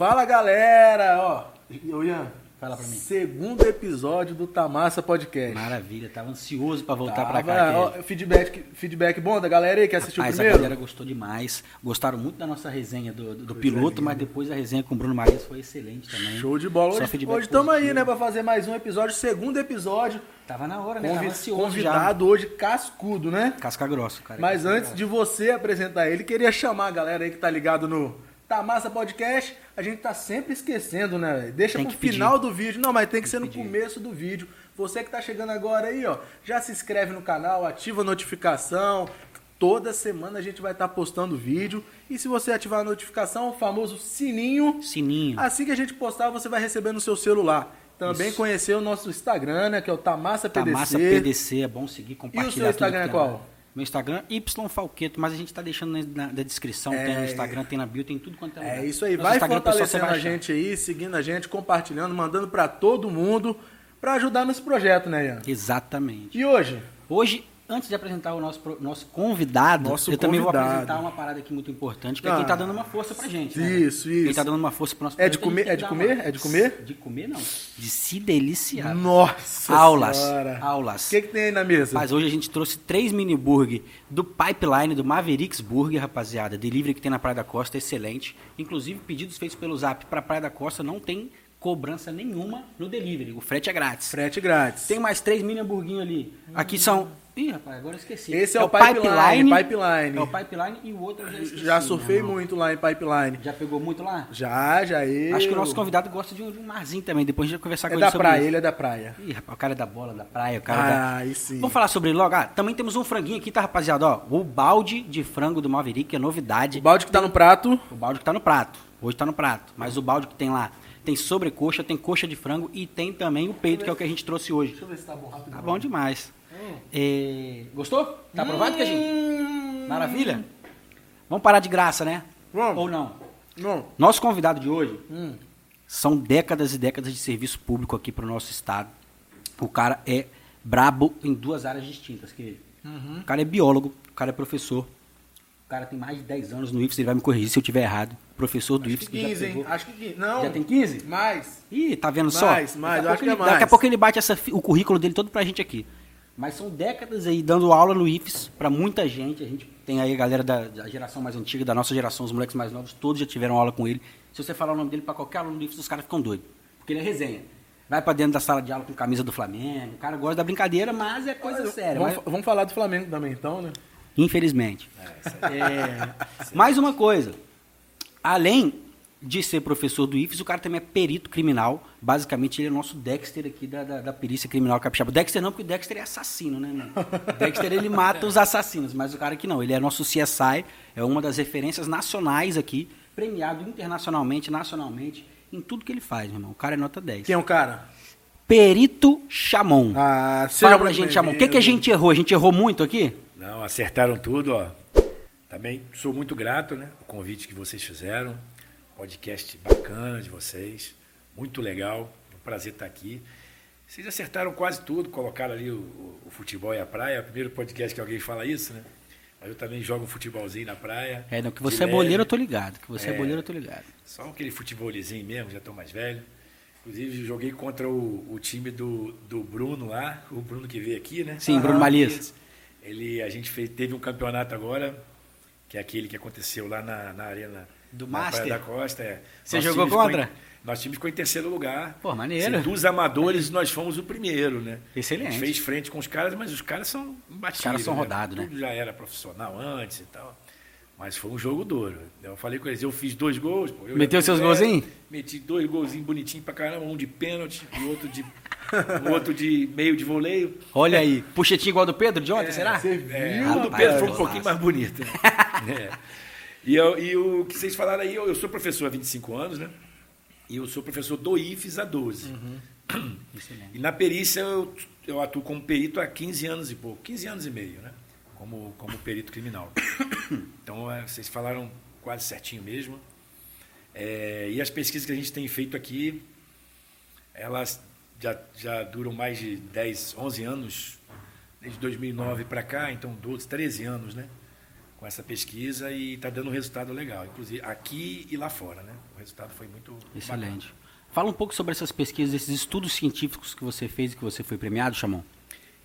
Fala galera, ó. Ô, Ian, Fala pra mim. segundo episódio do Tamassa Podcast. Maravilha, tava ansioso pra voltar Tava, pra cá. ó, que- feedback, feedback bom da galera aí que assistiu Rapaz, a primeiro? galera gostou demais. Gostaram muito da nossa resenha do, do- do piloto, mas depois a resenha com o Bruno Marias foi excelente também. Show de bola. Só Hoje, estamos aí, né, pra fazer mais um episódio, segundo episódio. Tava na hora, né? Tava Convi- ansioso convidado hoje cascudo, né? já. Casca grossa, cara. Mas antes de você apresentar ele, queria chamar a galera aí que tá ligado no Tamassa Podcast. A gente tá sempre esquecendo, né? Deixa Tem pro que pedir. final do vídeo. Não, mas tem que ser no pedir. começo do vídeo. Você que tá chegando agora aí, ó, já se inscreve no canal, ativa a notificação. Toda semana a gente vai estar postando vídeo. E se você ativar a notificação, o famoso sininho, Sininho. assim que a gente postar, você vai receber no seu celular. Também Isso. conhecer o nosso Instagram, né? Que é o Tamassa PDC. Tamassa PDC, é bom seguir, compartilhar. seu tudo Instagram que é tem qual? Meu Instagram, Y Falqueto, mas a gente tá deixando na, na- descrição, tem no Instagram, tem na bio, tem tudo quanto é lugar. É isso aí, Nosso vai Instagram, fortalecendo vai a gente aí, seguindo a gente, compartilhando, mandando pra todo mundo pra ajudar nesse projeto, né, Ian? Exatamente. E hoje? Hoje, antes de apresentar o nosso, nosso convidado, Nosso eu também vou convidado. apresentar uma parada aqui muito importante, que é Ah. quem tá dando uma força pra gente. né? Isso, Quem isso. tá dando uma força pro nosso É de comer- é de comer? uma- É de comer? De comer, não. De se deliciar. Nossa Aulas. Senhora. Aulas. O que, que tem aí na mesa? Mas hoje a gente trouxe três mini burger do Pipeline, do Mavericks Burger, rapaziada. Delivery que tem na Praia da Costa, excelente. Inclusive, pedidos feitos pelo Zap pra Praia da Costa não tem cobrança nenhuma no delivery. O frete é grátis. Frete grátis. Tem mais três mini hamburguinhos ali. Aqui são. Ih, rapaz, agora eu esqueci. Esse é o Pipeline, Pipeline. É o Pipeline e o outro eu já esqueci. Já surfei muito lá em Pipeline. Já pegou muito lá? Já, já eu. Acho que o nosso convidado gosta de um, de um marzinho também. Depois a gente vai conversar É com da ele sobre praia, isso. ele é da praia. Ih, rapaz, o cara é da bola, da praia, o cara é da... Ah, aí sim. Vamos falar sobre ele logo? Ah, também temos um franguinho aqui, tá, rapaziada? Ó, o balde de frango do Maverick é novidade. O balde que tá no prato. O balde que tá no prato. Hoje tá no prato. Mas o balde que tem lá tem sobrecoxa, tem coxa de frango e tem também o peito, que é o que a gente trouxe hoje. Deixa eu ver se tá bom rápido. Tá bom demais. É, Gostou? Tá aprovado, Queijinho? Maravilha? Vamos parar de graça, né? Vamos. Ou não? Não. Nosso convidado de hoje Hum. são décadas e décadas de serviço público aqui para o nosso estado. O cara é brabo em duas áreas distintas. Que Uhum. O cara é biólogo, o cara é professor. O cara tem mais de 10 anos no IFES, ele vai me corrigir se eu estiver errado. Professor do Acho IFES que que já 15, hein? pegou. Acho que 15. Não. Já tem 15? Mais. Ih, tá vendo só? Mais, mais, Daqui eu a acho pouco que é ele- mais. Daqui a pouco ele bate essa o currículo dele todo pra gente aqui. Mas são décadas aí dando aula no IFES pra muita gente. A gente tem aí a galera da, da geração mais antiga, da nossa geração, os moleques mais novos, todos já tiveram aula com ele. Se você falar o nome dele pra qualquer aluno do IFES, os caras ficam doidos. Porque ele é resenha. Vai pra dentro da sala de aula com camisa do Flamengo. O cara gosta da brincadeira, mas é coisa séria. Vamos, mas- vamos falar do Flamengo também, então, né? Infelizmente. É, mais uma coisa. Além de ser professor do IFES, o cara também é perito criminal. Basicamente, ele é o nosso Dexter aqui da, da, da perícia criminal capixaba. Dexter não, porque o Dexter é assassino, né? Meu? O Dexter, ele mata os assassinos, mas o cara aqui não. Ele é nosso CSI, é uma das referências nacionais aqui, premiado internacionalmente, nacionalmente, em tudo que ele faz, meu irmão. O cara é nota 10. Quem é o cara? Perito Chamon. Ah, Fala pra gente, Chamon. O que, que a gente errou? A gente errou muito aqui? Não, acertaram tudo, ó. Também sou muito grato, né? O convite que vocês fizeram. Podcast bacana de vocês. Muito legal. É um prazer estar aqui. Vocês acertaram quase tudo, colocaram ali o, o- o futebol e a praia. É o primeiro podcast que alguém fala isso, né? Mas eu também jogo um futebolzinho na praia. É, não, que você é boleiro, eu tô ligado. Que você é, É. boleiro, eu tô ligado. Só aquele futebolzinho mesmo, já estou mais velho. Inclusive, joguei contra o, o time do, do Bruno lá, o Bruno que veio aqui, né? Sim, Bruno Malias. Ele, a gente fez, teve um campeonato agora, que é aquele que aconteceu lá na, na arena Do na Master? Praia da Costa. É. Você Nosso jogou ficou contra? em- nosso time ficou em terceiro lugar. Pô, maneiro. Assim, dos amadores, nós fomos o primeiro, né? Excelente. A gente fez frente com os caras, mas os caras são imbatíveis. Os caras são né? rodados, né? Tudo já era profissional antes e tal. Mas foi um jogo duro. Eu falei com eles, eu fiz dois gols. Pô, eu Meteu seus é, golzinhos? Meti dois golzinhos bonitinhos pra caramba, um de pênalti e outro de, o outro de meio de voleio. Olha aí. Puxetinho igual do Pedro de ontem, será? Você É, viu? o do Pedro foi um pouquinho mais bonito. né? É. E, eu- e o que vocês falaram aí, eu, eu sou professor há 25 anos, né? E eu sou professor do IFES há 12. Excelente. E na perícia eu, eu atuo como perito há 15 anos e pouco, 15 anos e meio, né? Como, como perito criminal. Então, é, vocês falaram quase certinho mesmo. É, e as pesquisas que a gente tem feito aqui, elas já, já duram mais de 10, 11 anos, desde 2009 para cá, então 12, 13 anos, né? Com essa pesquisa e está dando um resultado legal, inclusive aqui e lá fora, né? O resultado foi muito excelente. Bacana. Fala um pouco sobre essas pesquisas, esses estudos científicos que você fez e que você foi premiado, Chamon.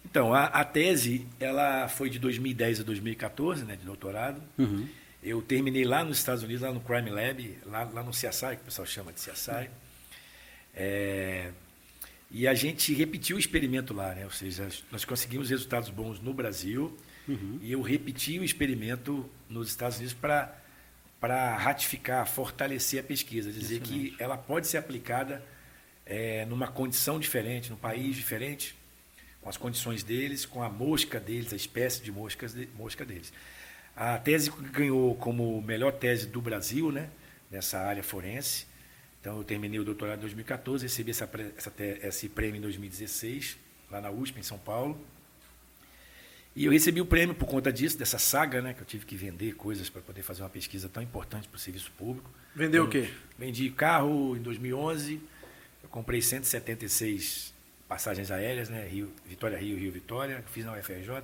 Então, a, a, tese, ela foi de 2010 a 2014, né, de doutorado. Uhum. Eu terminei lá nos Estados Unidos, lá no Crime Lab, lá, lá no CSI, que o pessoal chama de CSI. É, e a gente repetiu o experimento lá, né? ou seja, nós conseguimos resultados bons no Brasil uhum. e eu repeti o experimento nos Estados Unidos para para ratificar, fortalecer a pesquisa, dizer que ela pode ser aplicada é, numa condição diferente, num país diferente, com as condições deles, com a mosca deles, a espécie de moscas de, mosca deles. A tese ganhou como melhor tese do Brasil, né, nessa área forense. Então, eu terminei o doutorado em 2014, recebi essa, essa, esse prêmio em 2016, lá na USP, em São Paulo. E eu recebi o prêmio por conta disso, dessa saga, né? Que eu tive que vender coisas para poder fazer uma pesquisa tão importante para o serviço público. Vendeu eu o quê? Vendi carro em 2011. Eu comprei 176 passagens aéreas, né? Rio, Vitória Rio, Rio Vitória. Fiz na UFRJ.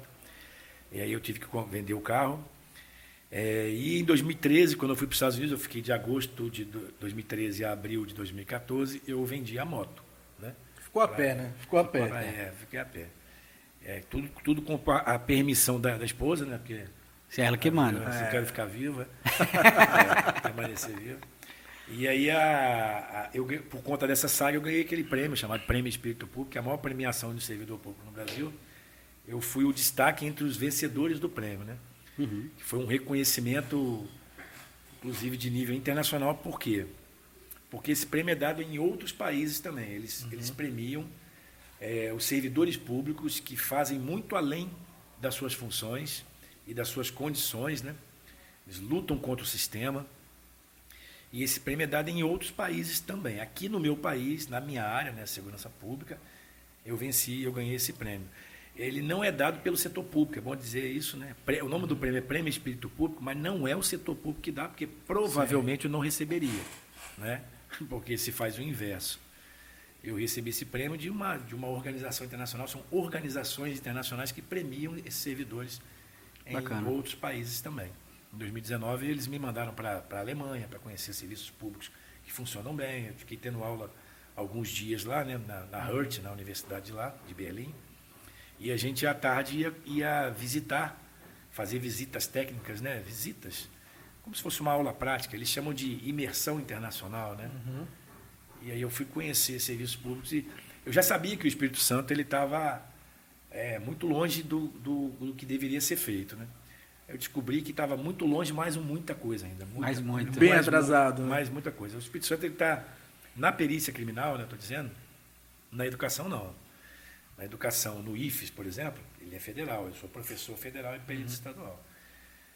E aí eu tive que vender o carro. É, e em 2013, quando eu fui para os Estados Unidos, eu fiquei de agosto de 2013 a abril de 2014, eu vendi a moto. Né? Ficou a pra, pé, né? Ficou a pé. Pra, é, fiquei a pé. É, tudo, tudo com a permissão da, da esposa, né? Porque se é ela que manda. Se é. quero ficar viva, é, permanecer viva. E aí, a, a, eu, por conta dessa saga, eu ganhei aquele prêmio chamado Prêmio Espírito Público, que é a maior premiação de servidor público no Brasil. Eu fui o destaque entre os vencedores do prêmio, né? Uhum. Que foi um reconhecimento, inclusive de nível internacional. Por quê? Porque esse prêmio é dado em outros países também. Eles, uhum. eles premiam é, os servidores públicos que fazem muito além das suas funções e das suas condições, né? Eles lutam contra o sistema. E esse prêmio é dado em outros países também. Aqui no meu país, na minha área, né, segurança pública, eu venci, eu ganhei esse prêmio. Ele não é dado pelo setor público, é bom dizer isso, né? O nome do prêmio é Prêmio Espírito Público, mas não é o setor público que dá, porque provavelmente Sim. eu não receberia, né? Porque se faz o inverso eu recebi esse prêmio de uma, de uma organização internacional. São organizações internacionais que premiam esses servidores em Bacana. outros países também. Em 2019, eles me mandaram para a Alemanha para conhecer serviços públicos que funcionam bem. Eu fiquei tendo aula alguns dias lá, né, na, na Hurt, na universidade de lá, de Berlim. E a gente, à tarde, ia, ia visitar, fazer visitas técnicas, né, visitas, como se fosse uma aula prática. Eles chamam de imersão internacional, né? Uhum. E aí eu fui conhecer serviços públicos e eu já sabia que o Espírito Santo ele estava é, muito longe do, do, do, que deveria ser feito, né? Eu descobri que estava muito longe, mais muita coisa ainda. Muita, mais muito. Bem mais, atrasado. Né? Mais muita coisa. O Espírito Santo está na perícia criminal, né? Estou dizendo. Na educação não. Na educação, no IFES, por exemplo, ele é federal. Eu sou professor federal e perito uhum. estadual.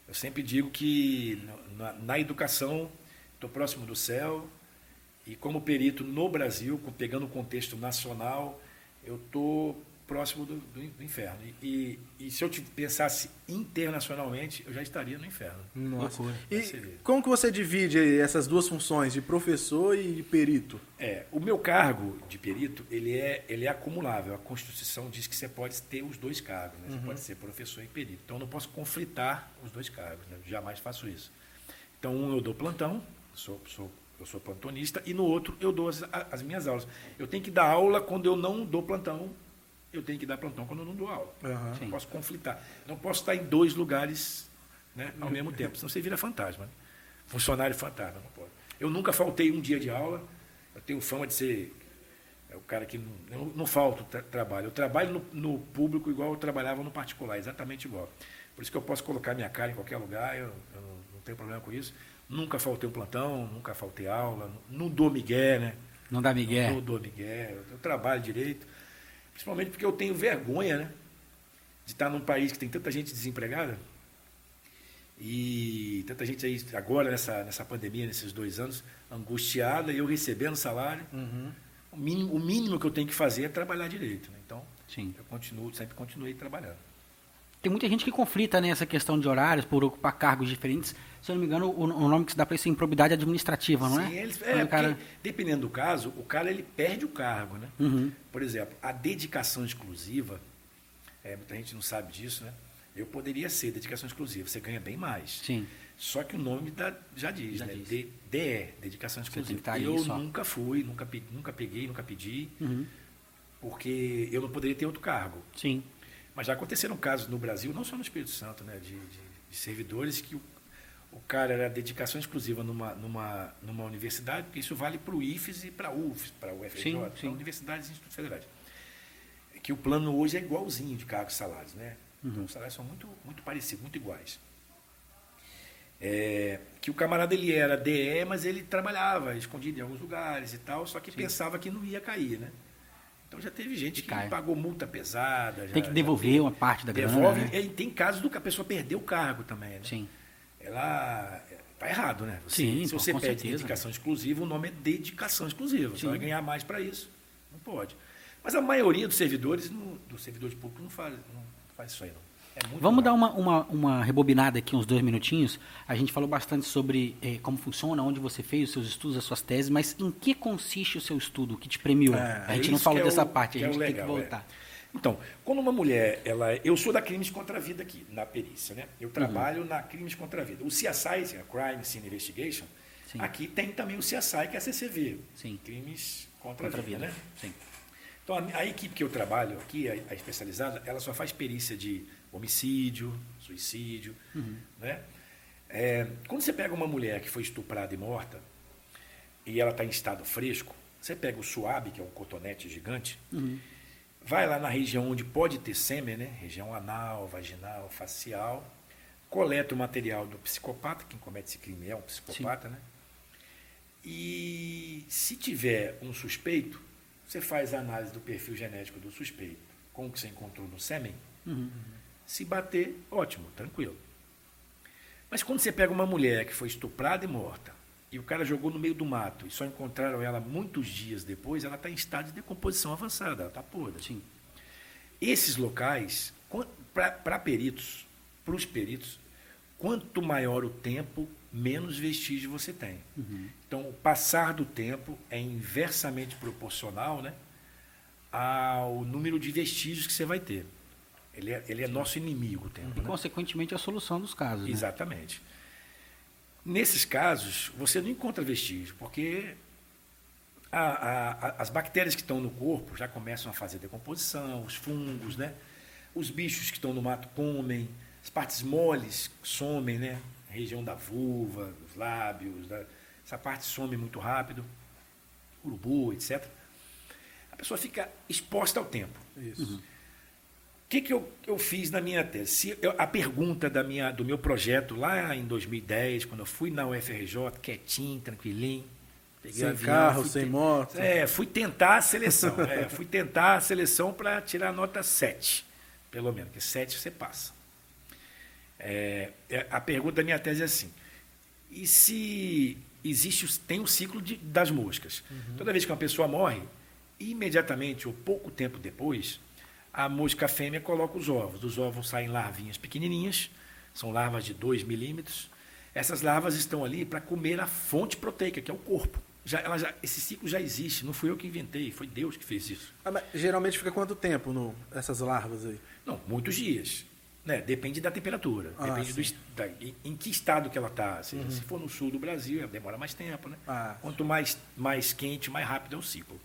Eu sempre digo que na, na educação estou próximo do céu, e como perito no Brasil, pegando o contexto nacional, eu estou próximo do, do, do inferno. E, e, e, se eu pensasse internacionalmente, eu já estaria no inferno. Nossa. E como que você divide essas duas funções, de professor e de perito? É, o meu cargo de perito, ele é, ele é acumulável. A Constituição diz que você pode ter os dois cargos. Né? Você uhum. pode ser professor e perito. Então, eu não posso conflitar os dois cargos. Né? Jamais faço isso. Então, um eu dou plantão, sou, sou eu sou plantonista, e no outro eu dou as, as, minhas aulas. Eu tenho que dar aula quando eu não dou plantão, eu tenho que dar plantão quando eu não dou aula. Uhum. Não posso conflitar. Não posso estar em dois lugares né, ao mesmo tempo, senão você vira fantasma. Né? Funcionário fantasma, não pode. Eu nunca faltei um dia de aula, eu tenho fama de ser é o cara que não, não, não falta tra trabalho. Eu trabalho no, no, público igual eu trabalhava no particular, exatamente igual. Por isso que eu posso colocar minha cara em qualquer lugar, eu, eu não, não tenho problema com isso. Nunca faltei um plantão, nunca faltei aula, não dou migué, né? Não dá migué? Não dou migué, eu trabalho direito. Principalmente porque eu tenho vergonha, né? De estar num país que tem tanta gente desempregada e tanta gente aí agora nessa, nessa pandemia, nesses dois anos, angustiada e eu recebendo salário. Uhum. O, mínimo, o mínimo que eu tenho que fazer é trabalhar direito. Né? Então, Sim. eu continuo, sempre continuei trabalhando. Tem muita gente que conflita nessa né, questão de horários por ocupar cargos diferentes se eu não me engano, o, o nome que se dá para isso é improbidade administrativa, não é? Sim, eles, é, cara... dependendo do caso, o cara ele perde o cargo, né? Uhum. Por exemplo, a dedicação exclusiva, é, muita gente não sabe disso, né? Eu poderia ser dedicação exclusiva, você ganha bem mais. Sim. Só que o nome da, já diz, Já né? diz. D- DE, dedicação exclusiva. ali eu nunca fui, nunca, nunca peguei, nunca pedi, Uhum. porque eu não poderia ter outro cargo. Sim. Mas já aconteceram casos no Brasil, não só no Espírito Santo, né, de, de- de servidores que o, cara era dedicação exclusiva numa, numa, numa universidade, porque isso vale para o IFES e para a UFES, para o UFRJ, Sim, para sim. universidades e institutos federais. Que o plano hoje é igualzinho de cargos e salários, né? Uhum. Então os salários são muito, muito parecidos, muito iguais. É, que o camarada ele era DE, mas ele trabalhava escondido em alguns lugares e tal, só que pensava que não ia cair, né? Então já teve gente que cai. pagou multa pesada. Tem já- que devolver uma parte da grana. Devolve, né? e tem casos do que a pessoa perdeu o cargo também, né? Sim. Ela tá errado, né? Você- Sim, se você pede certeza. dedicação exclusiva, o nome é dedicação exclusiva. Você Sim. vai ganhar mais para isso. Não pode. Mas a maioria dos servidores, não- dos servidores públicos, não faz, não faz isso aí, não. É Vamos dar uma, uma, uma rebobinada aqui, uns dois minutinhos. A gente falou bastante sobre eh, como funciona, onde você fez os seus estudos, as suas teses, mas em que consiste o seu estudo, o que te premiou? É, a gente não falou é dessa o- parte, a é gente tem legal, que é. voltar. Então, quando uma mulher, ela, eu sou da crimes contra a vida aqui, na perícia, né? Uhum. Eu trabalho na crimes contra a vida. O CSI, é Crime Scene Investigation, Sim. aqui tem também o CSI, que é a CCV, Sim. crimes contra, Contra a vida, né? Sim. Então, a, a equipe que eu trabalho aqui, a, a especializada, ela só faz perícia de homicídio, suicídio, né? É, quando você pega uma mulher que foi estuprada e morta, e ela está em estado fresco, você pega o suave, que é um cotonete gigante, vai lá na região onde pode ter sêmen, né? região anal, vaginal, facial, coleta o material do psicopata, quem comete esse crime é um psicopata, né? E se tiver um suspeito, você faz a análise do perfil genético do suspeito com o que você encontrou no sêmen. Se bater, ótimo, tranquilo. Mas quando você pega uma mulher que foi estuprada e morta, e o cara jogou no meio do mato, e só encontraram ela muitos dias depois, ela está em estado de decomposição avançada, ela está podre. Sim. Esses locais, para peritos, para os peritos, quanto maior o tempo, menos vestígio você tem. Então, o passar do tempo é inversamente proporcional né, ao número de vestígios que você vai ter. Ele é, ele é nosso inimigo, o tempo. E, né? consequentemente, a solução dos casos. né? Nesses casos, você não encontra vestígio, porque a- a- a- as bactérias que estão no corpo já começam a fazer decomposição, os fungos, né? Os bichos que estão no mato comem, as partes moles somem, né? A região da vulva, dos lábios, da- essa parte some muito rápido, urubu, etc. A pessoa fica exposta ao tempo. Isso. O que, que eu, eu fiz na minha tese? Se eu- a pergunta da minha, do meu projeto lá em 2010, quando eu fui na UFRJ, quietinho, tranquilinho, peguei Sem avião, carro, fui sem te- moto. É, fui tentar a seleção. é, fui tentar a seleção para tirar a nota 7, pelo menos, porque 7 você passa. É, é, a pergunta da minha tese é assim: e se existe tem o ciclo de- das moscas? Toda vez que uma pessoa morre, imediatamente ou pouco tempo depois, a mosca fêmea coloca os ovos. Dos ovos saem larvinhas pequenininhas, são larvas de 2 milímetros. Essas larvas estão ali para comer a fonte proteica, que é o corpo. Já, ela já- esse ciclo já existe, não fui eu que inventei, foi Deus que fez isso. Ah, geralmente fica quanto tempo no, essas larvas aí? Não, muitos dias. Né? Depende da temperatura. Ah, depende do, da, em, que estado que ela está. Se, se for no sul do Brasil, demora mais tempo. Né? Ah. Quanto mais, mais quente, mais rápido é o ciclo.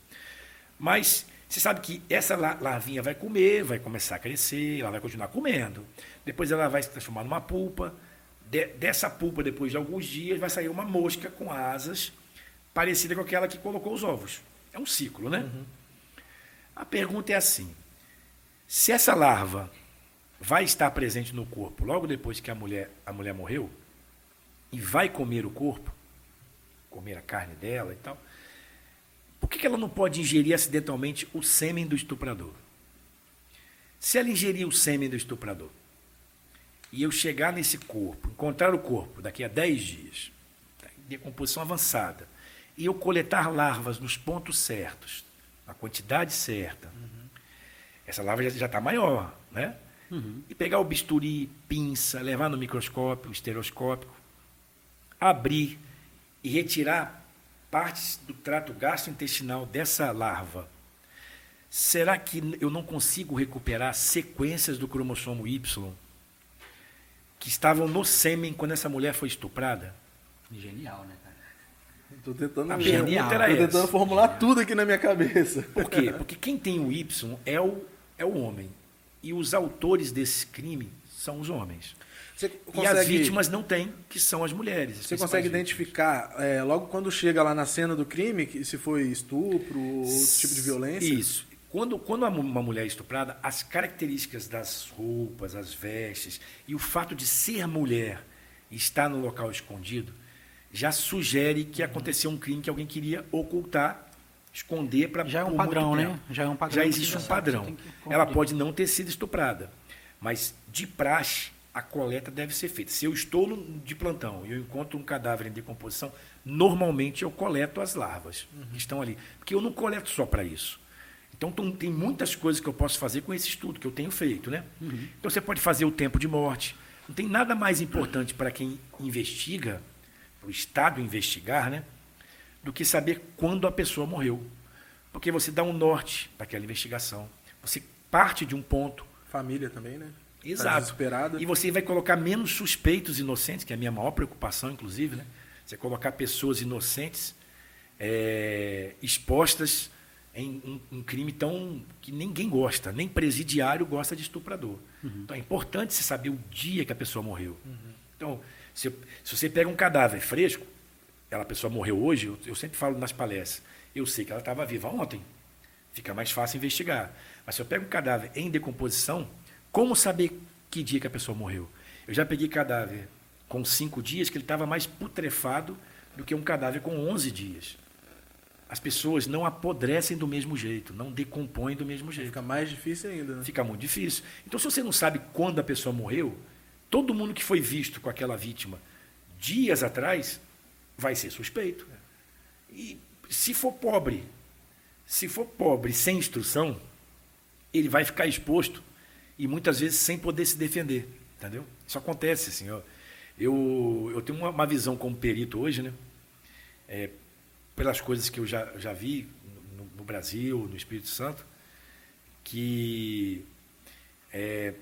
Mas você sabe que essa la- larvinha vai comer, vai começar a crescer, ela vai continuar comendo. Depois ela vai se transformar numa pulpa. De- dessa pulpa, depois de alguns dias, vai sair uma mosca com asas, parecida com aquela que colocou os ovos. É um ciclo, né? A pergunta é assim: se essa larva vai estar presente no corpo logo depois que a mulher, a mulher morreu e vai comer o corpo, comer a carne dela e tal, por que, ela não pode ingerir acidentalmente o sêmen do estuprador? Se ela ingerir o sêmen do estuprador e eu chegar nesse corpo, encontrar o corpo daqui a 10 dias, tá, decomposição avançada, e eu coletar larvas nos pontos certos, na quantidade certa, essa larva já está maior, né? E pegar o bisturi, pinça, levar no microscópio, estereoscópico, abrir e retirar partes do trato gastrointestinal dessa larva. Será que eu não consigo recuperar sequências do cromossomo Y que estavam no sêmen quando essa mulher foi estuprada? Genial, né, cara? Tô tentando, A Genial. pergunta era tô tentando formular tudo aqui na minha cabeça. Por quê? Porque quem tem o Y é o, é o homem. E os autores desse crime são os homens. Você E as vítimas não têm, que são as mulheres. as Você consegue vítimas. identificar, é, logo quando chega lá na cena do crime, que se foi estupro ou outro tipo de violência? Isso. Quando, quando uma mu- uma mulher é estuprada, as características das roupas, as vestes e o fato de ser mulher e estar no local escondido já sugere que aconteceu um crime que alguém queria ocultar, esconder para Já é um padrão, né? Já é um padrão Já existe um padrão. Ela pode não ter sido estuprada, mas de praxe a coleta deve ser feita. Se eu estou de plantão e eu encontro um cadáver em decomposição, normalmente eu coleto as larvas que estão ali, porque eu não coleto só para isso. Então tem- tem muitas coisas que eu posso fazer com esse estudo que eu tenho feito, né? Então você pode fazer o tempo de morte. Não tem nada mais importante para quem investiga, para o Estado investigar, né? Do que saber quando a pessoa morreu. Porque você dá um norte para aquela investigação. Você parte de um ponto Família também, né? Tá Exato. desesperada. E você vai colocar menos suspeitos inocentes, que é a minha maior preocupação, inclusive, né? Você colocar pessoas inocentes é, expostas em um, um crime tão que ninguém gosta, nem presidiário gosta de estuprador. Então é importante você saber o dia que a pessoa morreu. Então, se, se você pega um cadáver fresco, ela a pessoa morreu hoje, eu, eu sempre falo nas palestras, eu sei que ela estava viva ontem. Fica mais fácil investigar. Mas se eu pego um cadáver em decomposição, como saber que dia que a pessoa morreu? Eu já peguei cadáver com cinco dias que ele estava mais putrefado do que um cadáver com 11 dias. As pessoas não apodrecem do mesmo jeito, não decompõem do mesmo jeito. Fica mais difícil ainda, né? Fica muito difícil. Então, se você não sabe quando a pessoa morreu, todo mundo que foi visto com aquela vítima dias atrás vai ser suspeito. E se for pobre, se for pobre sem instrução, ele vai ficar exposto e muitas vezes sem poder se defender, entendeu? Isso acontece, assim. Eu, eu tenho uma, uma visão como perito hoje, né? É, pelas coisas que eu já, já vi no, no Brasil, no Espírito Santo, que é,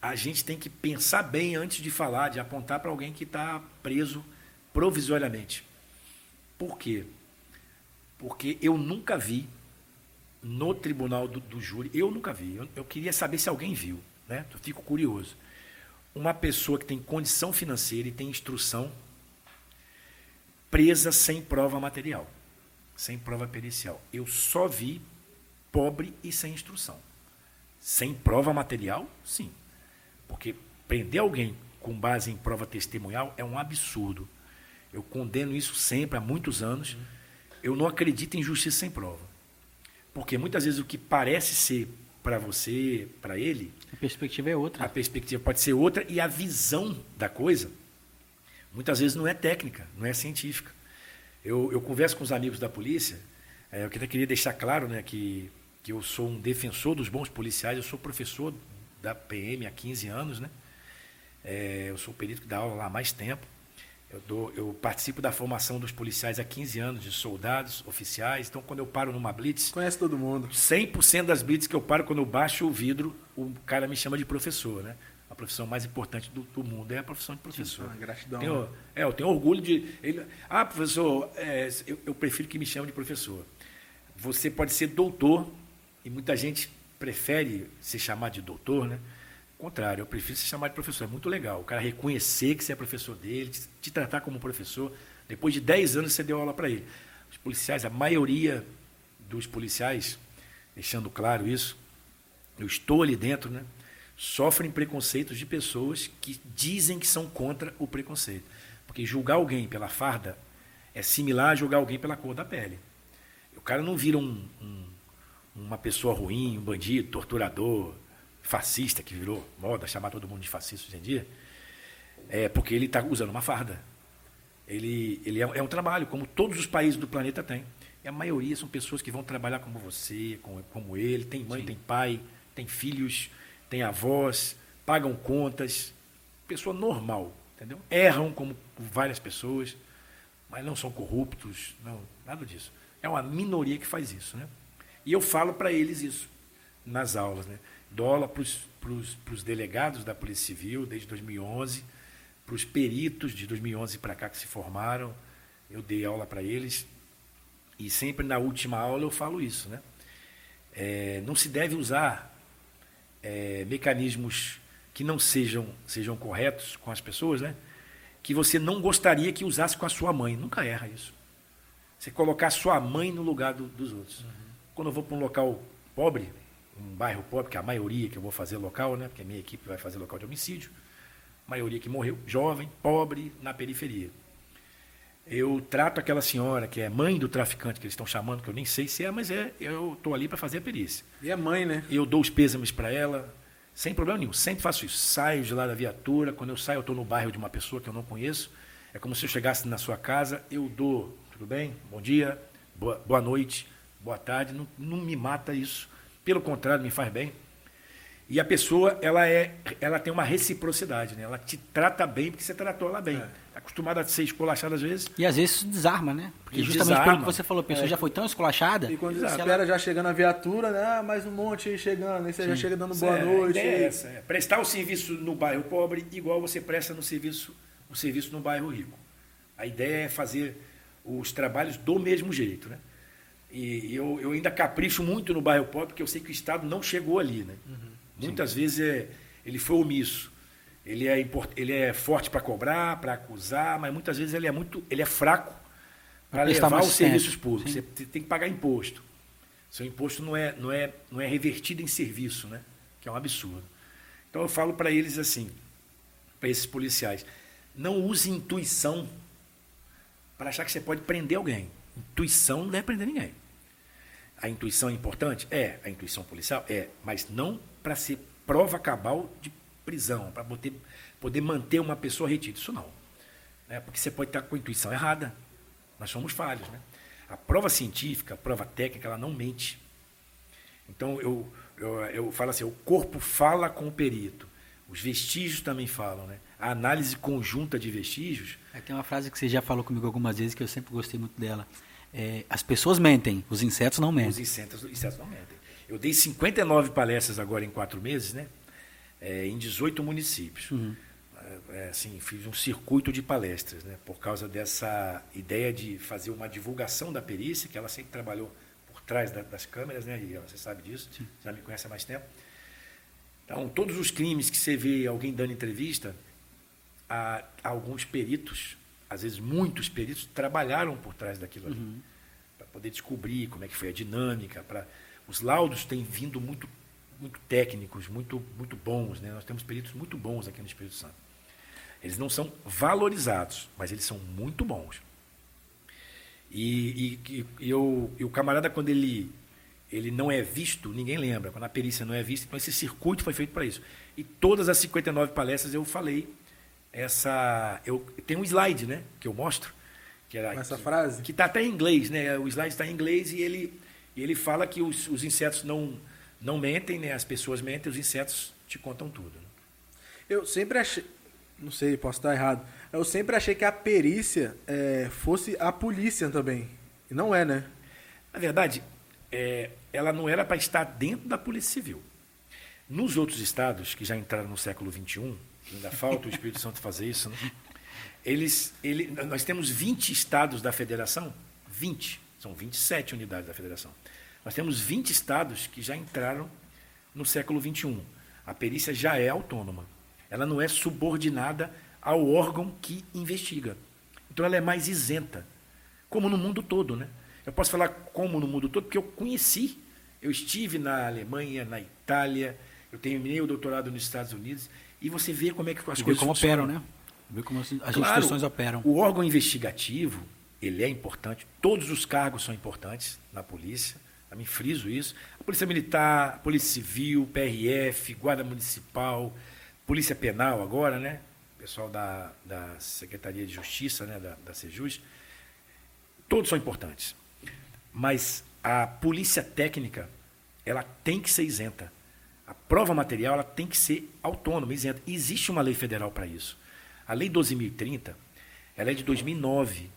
a gente tem que pensar bem antes de falar, de apontar para alguém que está preso provisoriamente. Por quê? Porque eu nunca vi no tribunal do, do júri, eu nunca vi, eu, eu queria saber se alguém viu, né? Eu fico curioso. Uma pessoa que tem condição financeira e tem instrução presa sem prova material, sem prova pericial. Eu só vi pobre e sem instrução. Sem prova material, sim. Porque prender alguém com base em prova testemunhal é um absurdo. Eu condeno isso sempre, há muitos anos. Eu não acredito em justiça sem prova. Porque muitas vezes o que parece ser para você, para ele, A perspectiva é outra. a perspectiva pode ser outra e a visão da coisa muitas vezes não é técnica, não é científica. Eu, eu converso com os amigos da polícia, é, eu até queria deixar claro né, que, que eu sou um defensor dos bons policiais, eu sou professor da PM há 15 anos, né? É, eu sou o perito que dá aula lá há mais tempo. Eu, dou, eu participo da formação dos policiais há 15 anos, de soldados, oficiais. Então, quando eu paro numa blitz, Conhece todo mundo. 100% das blitz que eu paro, quando eu baixo o vidro, o cara me chama de professor, né? A profissão mais importante do, do mundo é a profissão de professor. Ah, gratidão. Tenho- é, eu tenho orgulho de. Ele, ah, professor, é, eu, eu prefiro que me chame de professor. Você pode ser doutor, e muita gente prefere se chamar de doutor, né? Contrário, eu prefiro se chamar de professor. É muito legal. O cara reconhecer que você é professor dele, te tratar como professor. Depois de 10 anos você deu aula para ele. Os policiais, a maioria dos policiais, deixando claro isso, eu estou ali dentro, né? Sofrem preconceitos de pessoas que dizem que são contra o preconceito. Porque julgar alguém pela farda é similar a julgar alguém pela cor da pele. O cara não vira um, um- uma pessoa ruim, um bandido, torturador, fascista, que virou moda chamar todo mundo de fascista hoje em dia, é porque ele está usando uma farda. Ele, ele é, é um trabalho, como todos os países do planeta têm. E a maioria são pessoas que vão trabalhar como você, como, como ele, tem mãe, tem pai, tem filhos, tem avós, pagam contas. Pessoa normal, entendeu? Erram como várias pessoas, mas não são corruptos, não, nada disso. É uma minoria que faz isso, né? E eu falo para eles isso nas aulas, né? Aula para os delegados da Polícia Civil desde 2011, para os peritos de 2011 para cá que se formaram, eu dei aula para eles. E sempre na última aula eu falo isso, né? É, não se deve usar é, mecanismos que não sejam, sejam corretos com as pessoas, né? Que você não gostaria que usasse com a sua mãe. Nunca erra isso. Você colocar a sua mãe no lugar do, dos outros. Uhum. Quando eu vou para um local pobre, um bairro pobre, que é a maioria que eu vou fazer local, né? Porque a minha equipe vai fazer local de homicídio. Maioria que morreu, jovem, pobre, na periferia eu trato aquela senhora que é mãe do traficante que eles estão chamando, que eu nem sei se é, mas é, eu estou ali para fazer a perícia. E é mãe, né? Eu dou os pêsames para ela, sem problema nenhum. Sempre faço isso. Saio de lá da viatura, quando eu saio, eu estou no bairro de uma pessoa que eu não conheço. É como se eu chegasse na sua casa, eu dou, tudo bem? Bom dia, boa, boa noite, boa tarde. Não, não me mata isso. Pelo contrário, me faz bem. E a pessoa, ela é, ela tem uma reciprocidade, né? Ela te trata bem porque você tratou ela bem. É. Acostumada a ser esculachada às vezes. E às vezes isso desarma, né? Porque e justamente desarma. pelo que você falou, a pessoa é. já foi tão esculachada. E quando espera ela... já chegando a viatura, né? Ah, mais um monte aí chegando, aí você Sim. já chega dando boa é, noite. É essa, é. Prestar o serviço no bairro pobre igual você presta no serviço, o serviço no bairro rico. A ideia é fazer os trabalhos do mesmo jeito, né? E eu, eu ainda capricho muito no bairro pobre, porque eu sei que o Estado não chegou ali, né? Uhum. Muitas Sim. vezes é, ele foi omisso. Ele é, import, ele é forte para cobrar, para acusar, mas muitas vezes ele é muito, ele é fraco para levar os serviços públicos. Sim. Você tem que pagar imposto. Seu imposto não é, não é, não é revertido em serviço, né? Que é um absurdo. Então eu falo para eles assim, para esses policiais, não use intuição para achar que você pode prender alguém. Intuição não deve prender ninguém. A intuição é importante? É. A intuição policial? É. Mas não para ser prova cabal de prisão, para poder, poder manter uma pessoa retida. Isso não. Né? Porque você pode estar com a intuição errada. Nós somos falhos. Né? A prova científica, a prova técnica, ela não mente. Então, eu, eu, eu falo assim, o corpo fala com o perito. Os vestígios também falam, né? A análise conjunta de vestígios... É, tem uma frase que você já falou comigo algumas vezes que eu sempre gostei muito dela. É, as pessoas mentem, os insetos não mentem. Os insetos, os insetos não mentem. Eu dei 59 palestras agora em quatro meses, né? É, em 18 municípios. Uhum. É, é, assim, fiz um circuito de palestras, né? Por causa dessa ideia de fazer uma divulgação da perícia, que ela sempre trabalhou por trás da, das câmeras, né? E você sabe disso, Sim. já me conhece há mais tempo. Então, todos os crimes que você vê alguém dando entrevista, há, alguns peritos, às vezes muitos peritos, trabalharam por trás daquilo ali. Uhum. Para poder descobrir como é que foi a dinâmica, para os laudos têm vindo muito, muito técnicos, muito, muito bons. Né? Nós temos peritos muito bons aqui no Espírito Santo. Eles não são valorizados, mas eles são muito bons. E, e, e, eu, e o camarada, quando ele, ele não é visto, ninguém lembra. Quando a perícia não é vista, então esse circuito foi feito para isso. E todas as 59 palestras eu falei essa. Eu tenho um slide, né? Que eu mostro. Que era, essa que, frase? Que está até em inglês, né? O slide está em inglês e ele ele fala que os, os insetos não, não mentem, né? as pessoas mentem, os insetos te contam tudo. Né? Eu sempre achei, não sei, posso estar errado, eu sempre achei que a perícia é, fosse a polícia também. E não é, né? Na verdade, é, ela não era para estar dentro da Polícia Civil. Nos outros estados, que já entraram no século XXI, ainda falta o Espírito Santo fazer isso, né? eles, ele, nós temos 20 estados da federação, 20, são 27 unidades da federação. Nós temos 20 estados que já entraram no século XXI. A perícia já é autônoma. Ela não é subordinada ao órgão que investiga. Então ela é mais isenta, como no mundo todo, né? Eu posso falar como no mundo todo porque eu conheci. Eu estive na Alemanha, na Itália, eu terminei o doutorado nos Estados Unidos e você vê como é que as e coisas como funcionam. operam, né? Vê como as, claro, instituições operam. O órgão investigativo ele é importante, todos os cargos são importantes na polícia, também friso isso. A Polícia Militar, a Polícia Civil, PRF, Guarda Municipal, Polícia Penal agora, né? Pessoal da, da Secretaria de Justiça, né? da, da Sejus, todos são importantes. Mas a polícia técnica, ela tem que ser isenta. A prova material, ela tem que ser autônoma, isenta. E existe uma lei federal para isso. A Lei 12.030, ela é de 2009,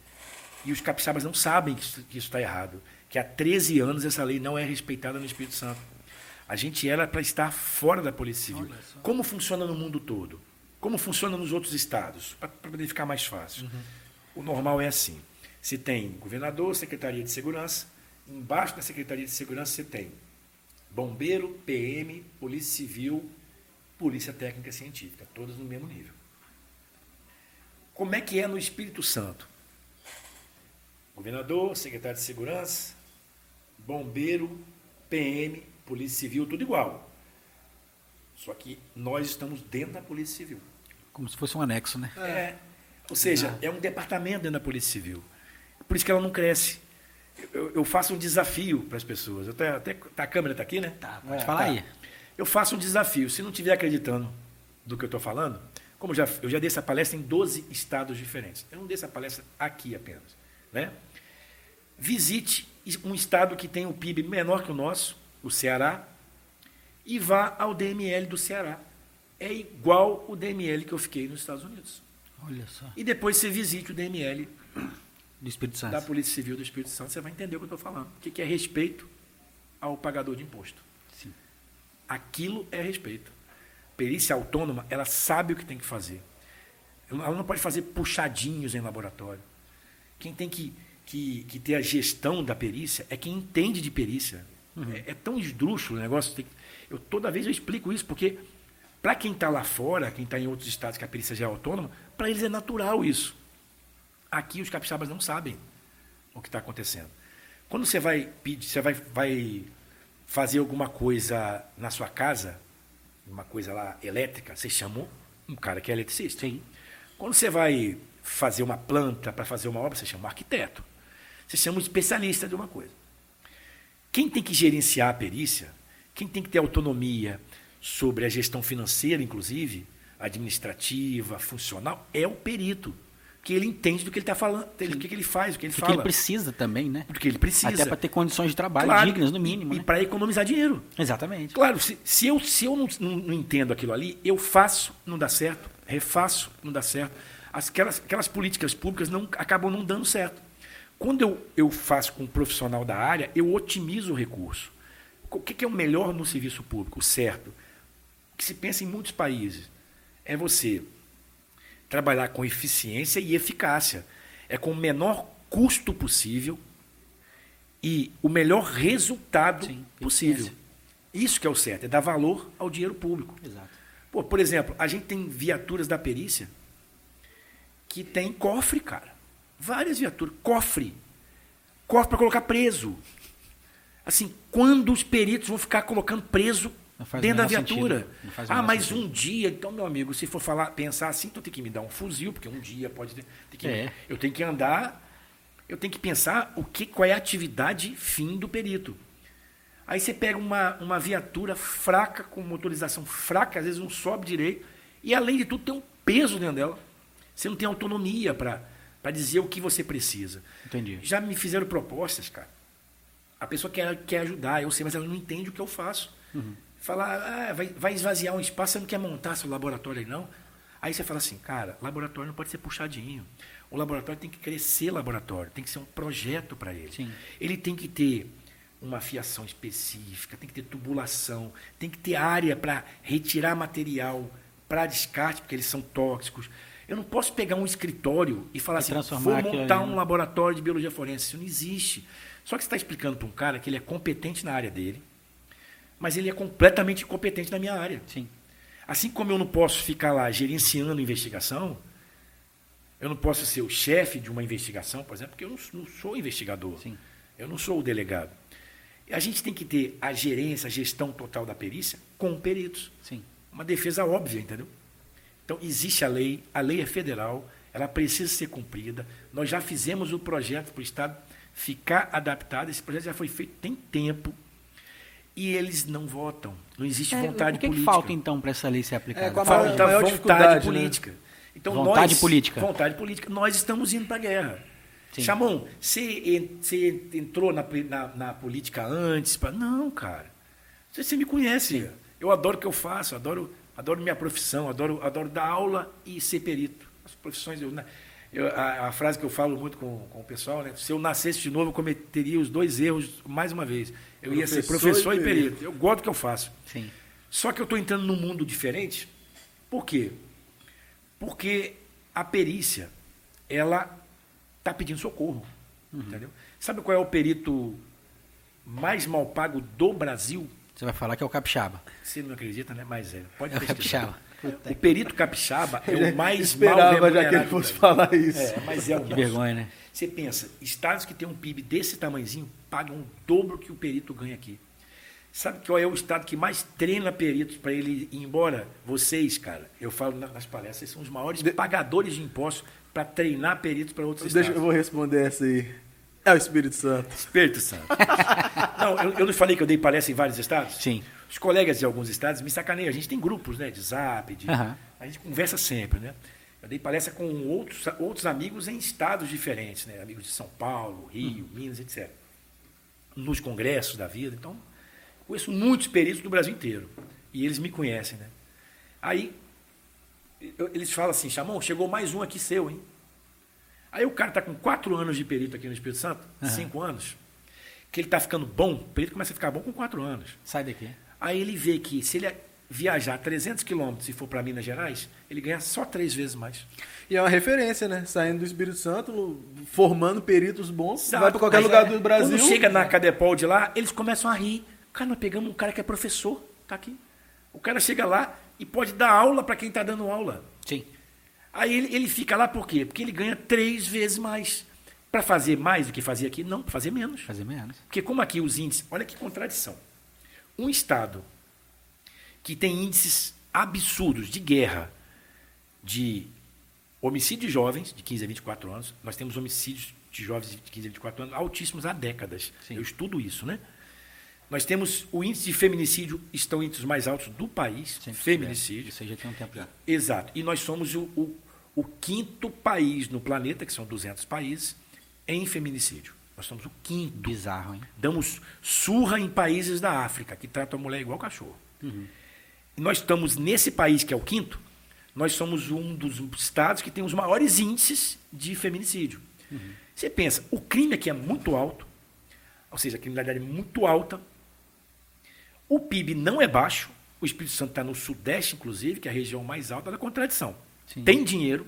e os capixabas não sabem que isso está errado, que há 13 anos essa lei não é respeitada no Espírito Santo. A gente era para estar fora da Polícia Civil. Como funciona no mundo todo? Como funciona nos outros estados? Para poder ficar mais fácil. Uhum. O normal é assim. Se tem governador, Secretaria de Segurança, embaixo da Secretaria de Segurança você tem bombeiro, PM, Polícia Civil, Polícia Técnica Científica, todas no mesmo nível. Como é que é no Espírito Santo? Governador, secretário de Segurança, bombeiro, PM, Polícia Civil, tudo igual. Só que nós estamos dentro da Polícia Civil. Como se fosse um anexo, né? É. Ou seja, é um departamento dentro da Polícia Civil. Por isso que ela não cresce. Eu, eu faço um desafio para as pessoas. Até, até, tá, a câmera está aqui, né? Tá, pode é, falar tá. aí. Eu faço um desafio. Se não estiver acreditando do que eu estou falando, como já, eu já dei essa palestra em 12 estados diferentes. Eu não dei essa palestra aqui apenas. Né? Visite um estado que tem o PIB menor que o nosso, o Ceará, e vá ao DML do Ceará. É igual o DML que eu fiquei nos Estados Unidos. Olha só. E depois você visite o DML do Espírito Santo. da Polícia Civil do Espírito Santo, você vai entender o que eu estou falando. O que é respeito ao pagador de imposto. Sim. Aquilo é respeito. Perícia autônoma, ela sabe o que tem que fazer. Ela não pode fazer puxadinhos em laboratório. Quem tem que, que, que ter a gestão da perícia é quem entende de perícia. Uhum. É, é, tão esdrúxulo o negócio. Tem, eu, toda vez eu explico isso, porque para quem está lá fora, quem está em outros estados que a perícia já é autônoma, para eles é natural isso. Aqui os capixabas não sabem o que está acontecendo. Quando você vai pedir, você vai, vai fazer alguma coisa na sua casa, uma coisa lá elétrica, você chamou um cara que é eletricista. Sim. Quando você vai fazer uma planta para fazer uma obra, você chama um arquiteto. Você chama um especialista de uma coisa. Quem tem que gerenciar a perícia, quem tem que ter autonomia sobre a gestão financeira, inclusive, administrativa, funcional, é o perito que ele entende do que ele está falando, o que, que, ele faz, o que ele Porque fala. ele precisa também, né? Porque ele precisa. Até para ter condições de trabalho claro, dignas, no mínimo. E, né? para economizar dinheiro. Exatamente. Claro, se, se eu, se eu não, não, não, entendo aquilo ali, eu faço, não dá certo, refaço, não dá certo. Aquelas, aquelas políticas públicas não, acabam não dando certo. Quando eu, eu faço com um profissional da área, eu otimizo o recurso. O que, que é o melhor no serviço público? Certo. O que se pensa em muitos países é você trabalhar com eficiência e eficácia. É com o menor custo possível e o melhor resultado Sim, possível. Isso que é o certo, é dar valor ao dinheiro público. Exato. Pô, por exemplo, a gente tem viaturas da perícia que tem cofre, cara. Várias viaturas, cofre. Cofre para colocar preso. Assim, quando os peritos vão ficar colocando preso dentro da viatura. Ah, mas sentido. um dia, então, meu amigo, se for falar, pensar assim, então tem que me dar um fuzil, porque um dia pode ter. Que, é. Eu tenho que andar, eu tenho que pensar o que, qual é a atividade fim do perito. Aí você pega uma, uma viatura fraca, com motorização fraca, às vezes não sobe direito, e além de tudo tem um peso dentro dela. Você não tem autonomia para dizer o que você precisa. Entendi. Já me fizeram propostas, cara. A pessoa quer, quer ajudar, eu sei, mas ela não entende o que eu faço. Uhum falar, ah, vai, vai esvaziar um espaço, você não quer montar seu laboratório aí não? Aí você fala assim, cara, laboratório não pode ser puxadinho. O laboratório tem que crescer laboratório, tem que ser um projeto para ele. Sim. Ele tem que ter uma fiação específica, tem que ter tubulação, tem que ter área para retirar material para descarte, porque eles são tóxicos. Eu não posso pegar um escritório e falar assim, vou montar um laboratório de biologia forense. Isso não existe. Só que você está explicando para um cara que ele é competente na área dele, mas ele é completamente incompetente na minha área. Sim. Assim como eu não posso ficar lá gerenciando investigação, eu não posso ser o chefe de uma investigação, por exemplo, porque eu não, não sou investigador. Sim. Eu não sou o delegado. A gente tem que ter a gerência, a gestão total da perícia com peritos. Sim. Uma defesa óbvia, entendeu? Então, existe a lei, a lei é federal, ela precisa ser cumprida. Nós já fizemos o projeto para o Estado ficar adaptado. Esse projeto já foi feito tem tempo e eles não votam. Não existe é, vontade política. O que, política. que falta, então, para essa lei ser aplicada? É, com a falta maior vontade né? política. Né? Então, vontade nós, política. Vontade política. Nós estamos indo para a guerra. Sim. Chamon, você, você entrou na, na, na política antes? Pra... Não, cara. Você, você me conhece. Sim. Eu adoro o que eu faço, adoro, adoro minha profissão, adoro, adoro dar aula e ser perito. As profissões, eu, né? Eu, a, a, frase que eu falo muito com, com o pessoal, né? Se eu nascesse de novo, eu cometeria os dois erros mais uma vez. Eu professor ia ser professor e perito. perito. Eu gosto do que eu faço. Sim. Só que eu estou entrando num mundo diferente. Por quê? Porque a perícia, ela está pedindo socorro. Uhum. Entendeu? Sabe qual é o perito mais mal pago do Brasil? Você vai falar que é o capixaba. Você não acredita, né? Mas é. Pode é o capixaba. O perito capixaba é o mais esperava mal já que ele fosse falar isso. É, mas é o que nosso. vergonha, né? Você pensa, estados que têm um PIB desse tamanhozinho pagam o dobro que o perito ganha aqui. Sabe qual é o estado que mais treina peritos para ele ir embora? Vocês, cara. Eu falo nas palestras, vocês são os maiores de... pagadores de impostos para treinar peritos para outros Deixa, estados. Eu vou responder essa aí. É o Espírito Santo. Espírito Santo. não, eu, eu não falei que eu dei palestra em vários estados? Sim. Os colegas de alguns estados me sacaneiam. A gente tem grupos, né? De zap, de, uhum. a gente conversa sempre, né? Eu dei palestra com outros, outros amigos em estados diferentes, né? Amigos de São Paulo, Rio, uhum. Minas, etc. Nos congressos da vida. Então, conheço muitos peritos do Brasil inteiro. E eles me conhecem, né? Aí, eu, eles falam assim, Chamão, chegou mais um aqui seu, hein? Aí o cara está com quatro anos de perito aqui no Espírito Santo, uhum. cinco anos, que ele está ficando bom, o perito começa a ficar bom com quatro anos. Sai daqui. Aí ele vê que se ele viajar 300 quilômetros e for para Minas Gerais, ele ganha só três vezes mais. E é uma referência, né? Saindo do Espírito Santo, formando peritos bons, Exato. vai para qualquer Mas, lugar do Brasil. Quando chega na Cadepol de lá, eles começam a rir. Cara, nós pegamos um cara que é professor, tá aqui. O cara chega lá e pode dar aula para quem está dando aula. Sim. Aí ele, ele fica lá por quê? Porque ele ganha três vezes mais. Para fazer mais do que fazia aqui? Não, para fazer menos. Fazer menos. Porque como aqui os índices... Olha que contradição. Um Estado que tem índices absurdos de guerra, de homicídio de jovens, de 15 a 24 anos, nós temos homicídios de jovens de 15 a 24 anos altíssimos há décadas. Sim. Eu estudo isso, né? Nós temos o índice de feminicídio, estão entre os mais altos do país. Sempre feminicídio. Isso aí já tem um tempo já. Exato. E nós somos o, o, o, quinto país no planeta, que são 200 países, em feminicídio. Nós somos o quinto. Bizarro, hein? Damos surra em países da África, que tratam a mulher igual cachorro. Uhum. E nós estamos nesse país, que é o quinto, nós somos um dos estados que tem os maiores índices de feminicídio. Uhum. Você pensa, o crime aqui é muito alto, ou seja, a criminalidade é muito alta, o PIB não é baixo, o Espírito Santo está no Sudeste, inclusive, que é a região mais alta da contradição. Sim. Tem dinheiro,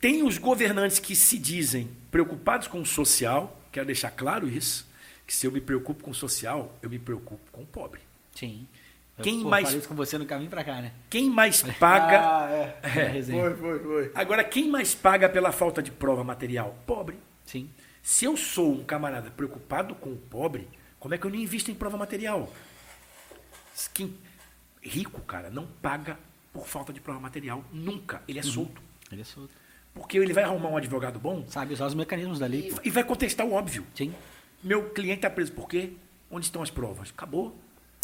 tem os governantes que se dizem preocupados com o social, quero deixar claro isso, que se eu me preocupo com o social, eu me preocupo com o pobre. Sim. Quem eu, mais isso com você no caminho para cá, né? Quem mais paga? ah, é. é. Foi, foi, foi. Agora quem mais paga pela falta de prova material? Pobre. Sim. Se eu sou um camarada preocupado com o pobre, como é que eu não invisto em prova material? Quem rico, cara, não paga por falta de prova material nunca. Ele é uhum. solto. Ele é solto. Porque ele vai arrumar um advogado bom. Sabe usar os mecanismos da lei. E, e vai contestar o óbvio. Sim. Meu cliente está preso por quê? Onde estão as provas? Acabou.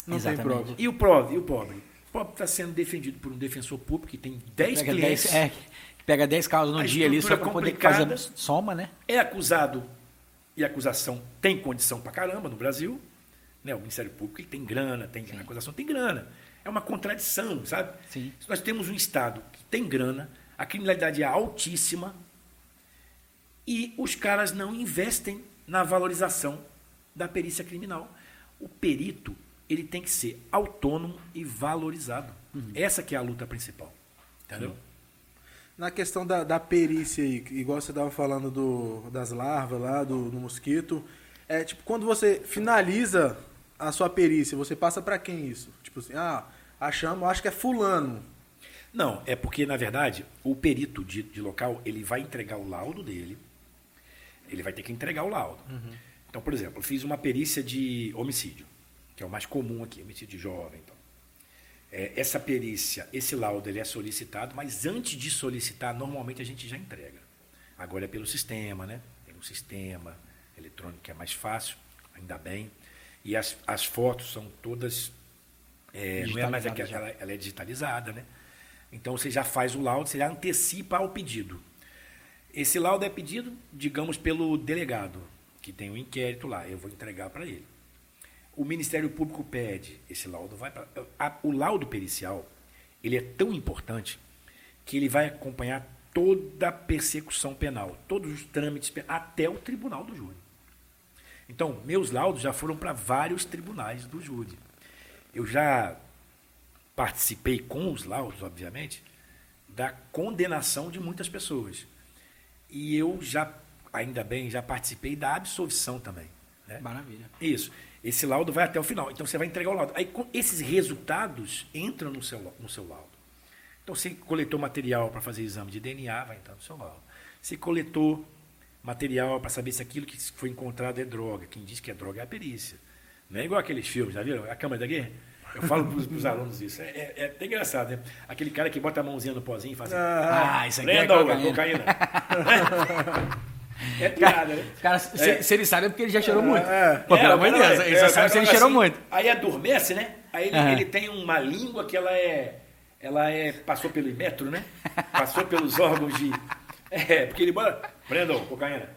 Não Exatamente. tem prova. E o pobre? E o pobre? O pobre está sendo defendido por um defensor público que tem 10 clientes. 10, é, pega 10 causas no dia ali só para poder fazer soma, né? É acusado e a acusação tem condição para caramba no Brasil. Né? O Ministério Público tem grana, tem Sim. a acusação tem grana. É uma contradição, sabe? Sim. Nós temos um Estado que tem grana, a criminalidade é altíssima e os caras não investem na valorização da perícia criminal. O perito ele tem que ser autônomo e valorizado. Uhum. Essa que é a luta principal. Entendeu? Na questão da, da perícia aí, igual você estava falando do, das larvas lá, do, do mosquito, é tipo, quando você finaliza a sua perícia, você passa para quem isso? Tipo assim, ah, achamos, acho que é fulano. Não, é porque, na verdade, o perito de, de, local, ele vai entregar o laudo dele, ele vai ter que entregar o laudo. Uhum. Então, por exemplo, eu fiz uma perícia de homicídio, que é o mais comum aqui, homicídio jovem. Então. É, essa perícia, esse laudo, ele é solicitado, mas antes de solicitar, normalmente a gente já entrega. Agora é pelo sistema, né? Tem um sistema eletrônico que é mais fácil, ainda bem. E as, as fotos são todas. É, não é mais aquela, ela, ela é digitalizada, né? Então você já faz o laudo, você já antecipa ao pedido. Esse laudo é pedido, digamos, pelo delegado, que tem o um inquérito lá, eu vou entregar para ele. O Ministério Público pede esse laudo, vai para o laudo pericial, ele é tão importante que ele vai acompanhar toda a persecução penal, todos os trâmites até o tribunal do júri. Então, meus laudos já foram para vários tribunais do júri. Eu já participei com os laudos, obviamente, da condenação de muitas pessoas. E eu já, ainda bem, já participei da absolvição também. Né? Maravilha. Isso. Esse laudo vai até o final. Então você vai entregar o laudo. Aí esses resultados entram no seu, no seu laudo. Então você coletou material para fazer exame de DNA, vai entrar no seu laudo. Você coletou material para saber se aquilo que foi encontrado é droga. Quem diz que é droga é a perícia. Não é igual aqueles filmes, já viram? A Câmara da Guerra. Eu falo para os alunos isso. É, é, é, até engraçado, né? Aquele cara que bota a mãozinha no pozinho e faz assim. Ah, isso aqui é cocaína. cocaína. É piada, né? Cara, se, se ele sabe é porque ele já cheirou muito. é. Pô, pelo É, amor de Deus, ele é, só o sabe se ele cheirou assim, muito. Aí adormece, né? Aí ele, Aham. ele tem uma língua que ela é. Ela é. Passou pelo imetro, né? Passou pelos órgãos de. É, porque ele bora. Brandon, cocaína.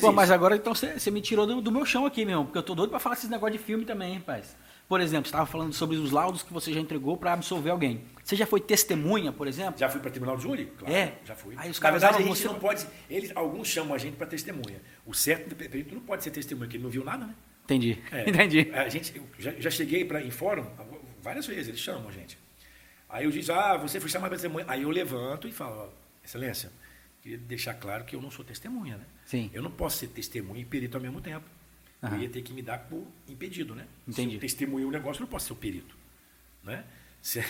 Pô, mas agora então você me tirou do, do meu chão aqui, meu, porque eu tô doido pra falar esses negócios de filme também, rapaz. Por exemplo, você estava falando sobre os laudos que você já entregou para absolver alguém. Você já foi testemunha, por exemplo? Já fui para tribunal de júri? Claro, É. já fui. Aí os Na caras verdade, a gente você não pode. Eles, alguns chamam a gente para testemunha. O certo do perito não pode ser testemunha, porque ele não viu nada, né? Entendi. É, Entendi. A gente, eu já, já cheguei pra, em fórum várias vezes, eles chamam a gente. Aí eu digo, ah, você foi chamado para testemunha. Aí eu levanto e falo, ó, excelência, queria deixar claro que eu não sou testemunha, né? Sim. Eu não posso ser testemunha e perito ao mesmo tempo. Aham. Eu ia ter que me dar por impedido, né? Entendi. Se eu testemunho o negócio, eu não posso ser o perito. Né? Se-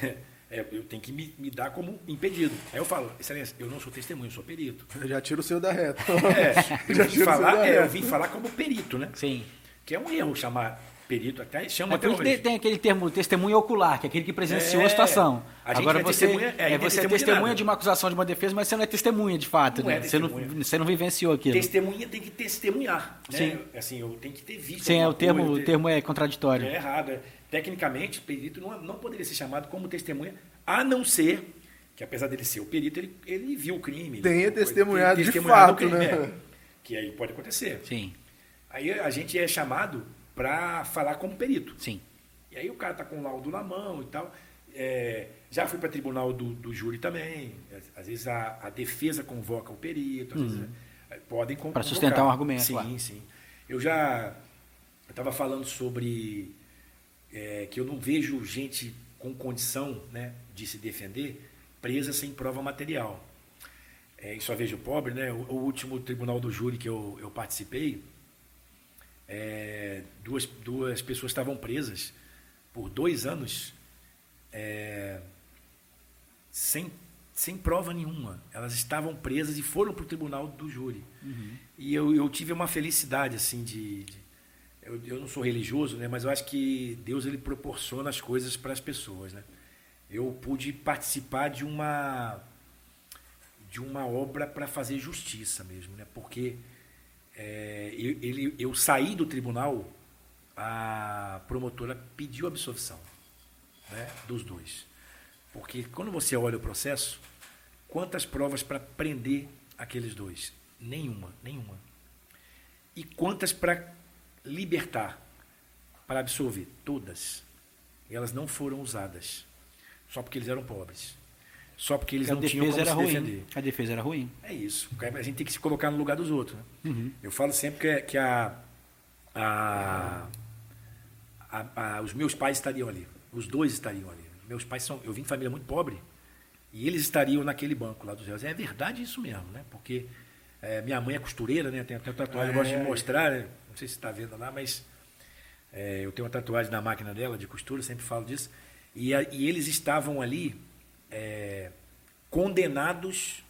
é, eu tenho que me, me dar como impedido. Aí eu falo, excelência, eu não sou testemunha, eu sou perito. Eu já tiro o seu da reta. É, eu Já vim, tiro o seu falar, da é, eu vim falar como perito, né? Sim. Que é um erro chamar perito, até chama É que tem aquele termo testemunha ocular, que é aquele que presenciou É. a situação. A gente Agora é você, testemunha- é, é, é você é testemunha de nada. de uma acusação de uma defesa, mas você não é testemunha de fato. Não né? é você, não, você não vivenciou aquilo. Testemunha tem que testemunhar. Né? Sim. Assim, eu tenho que ter visto. Sim, é, o termo, coisa, o ter- termo é contraditório. É errado. é. Tecnicamente, perito não, não poderia ser chamado como testemunha, a não ser que, apesar dele ser o perito, ele, ele viu o crime. Tenha testemunhado de testemunhado fato, o crime, né? é. que aí pode acontecer. Sim, Aí a gente é chamado para falar como perito. sim. E aí o cara tá com o laudo na mão e tal. É, já fui para tribunal do, do júri também. Às, às vezes a, a defesa convoca o perito, às vezes é, podem convocar. sustentar um argumento, Sim, claro. sim. Eu já estava falando sobre é, que eu não vejo gente com condição né, de se defender presa sem prova material. É, e só vejo pobre, né? O, o último tribunal do júri que eu, eu participei, é, duas, duas pessoas estavam presas por dois anos é, sem, sem prova nenhuma. Elas estavam presas e foram para o tribunal do júri. E eu, eu tive uma felicidade, assim, de. de- eu, eu não sou religioso, né, mas eu acho que Deus ele proporciona as coisas para as pessoas. Né? Eu pude participar de uma de uma obra para fazer justiça mesmo, né? Porque é, ele, eu saí do tribunal, a promotora pediu absolvição né, dos dois. Porque quando você olha o processo, quantas provas para prender aqueles dois? Nenhuma, nenhuma. E quantas para libertar, para absolver? Todas. Elas não foram usadas. Só porque eles eram pobres. Só porque eles a não tinham como era se ruim. defender. A defesa era ruim. É isso. A gente tem que se colocar no lugar dos outros. Né? Uhum. Eu falo sempre que, que a, a, a- a- os meus pais estariam ali. Os dois estariam ali. Meus pais são. Eu vim de família muito pobre e eles estariam naquele banco lá dos réus. É verdade isso mesmo, né? Porque é, minha mãe é costureira, né? Tem até tatuagem, eu gosto de É. mostrar. né? Não sei se está vendo lá, mas é, eu tenho uma tatuagem na máquina dela de costura, sempre falo disso. E, a- e eles estavam ali é, condenados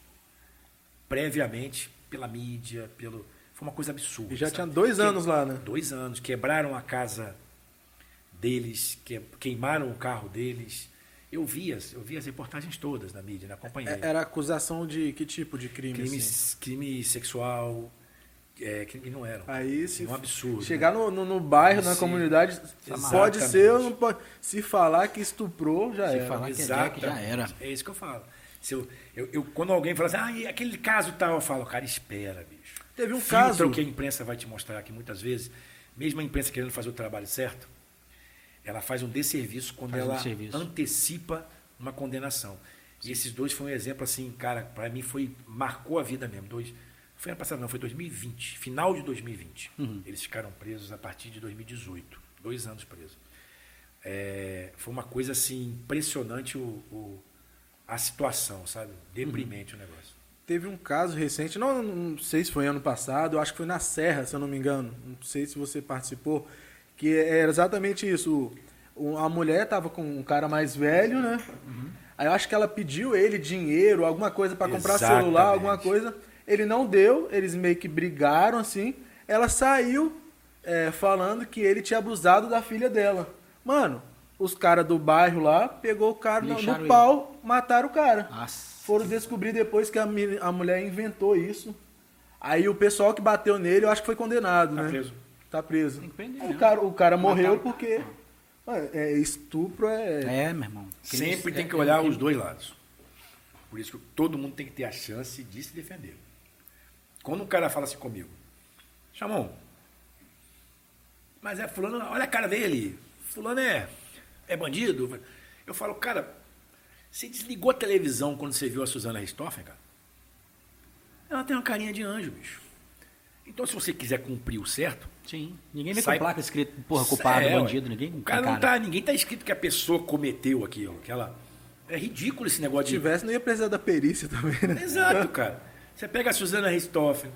previamente pela mídia, pelo. Foi uma coisa absurda. E já sabe? tinha dois Que- anos lá, né? Dois anos. Quebraram a casa deles, que- queimaram o carro deles. Eu vi as, eu vi as reportagens todas na mídia, na companhia. É- Era acusação de que tipo de crime? crime, assim? crime sexual, é, crime não eram. Aí se um absurdo. chegar no, no, no bairro, na comunidade, Exatamente. pode ser ou não pode. Se falar que estuprou, já Se era. falar que é já era. É isso que eu falo. Se eu, eu, eu- quando alguém fala assim, ah, e aquele caso tal, eu falo, cara, espera, bicho. Teve um Filtra caso. o que a imprensa vai te mostrar aqui muitas vezes, mesmo a imprensa querendo fazer o trabalho certo, ela faz um desserviço quando Faz um ela desserviço. antecipa uma condenação. E esses dois foi um exemplo assim, cara, para mim foi marcou a vida mesmo. Dois, foi ano passado, não, foi 2020, final de 2020. Uhum. Eles ficaram presos a partir de 2018, dois anos presos. É, foi uma coisa assim impressionante o, o- a situação, sabe? Deprimente o negócio. Teve um caso recente, não, não sei se foi ano passado, eu acho que foi na Serra, se eu não me engano. Não sei se você participou, que era exatamente isso. O- A mulher estava com um cara mais velho, né? Aí eu acho que ela pediu ele dinheiro, alguma coisa para comprar celular, alguma coisa. Ele não deu, eles meio que brigaram assim. Ela saiu é, falando que ele tinha abusado da filha dela. Mano, os caras do bairro lá pegou o cara no, Lixaram no ele. pau, mataram o cara. Nossa. Foram descobrir depois que a, a mulher inventou isso. Aí o pessoal que bateu nele, eu acho que foi condenado, Tá né? preso. Tá preso. Tem que prender o mesmo. cara, o cara morreu porque é, estupro é... É, meu irmão. Sempre tem É- que é um olhar os dois lados. Por isso que todo mundo tem que ter a chance de se defender. Quando um cara fala assim comigo, Chamon, mas é fulano, olha a cara dele, fulano é, é bandido. Eu falo, cara, você desligou a televisão quando você viu a Suzana Ristoffen, cara? Ela tem uma carinha de anjo, bicho. Então, se você quiser cumprir o certo, Sim. Ninguém vem Sai- com placa escrito, porra, culpado, é, bandido. Ninguém. O cara tem não tá, ninguém tá escrito que a pessoa cometeu aquilo, que ela é ridículo esse negócio Se de tivesse, não ia precisar da perícia também, né? Exato, cara. Você pega a Suzana Ristoffen,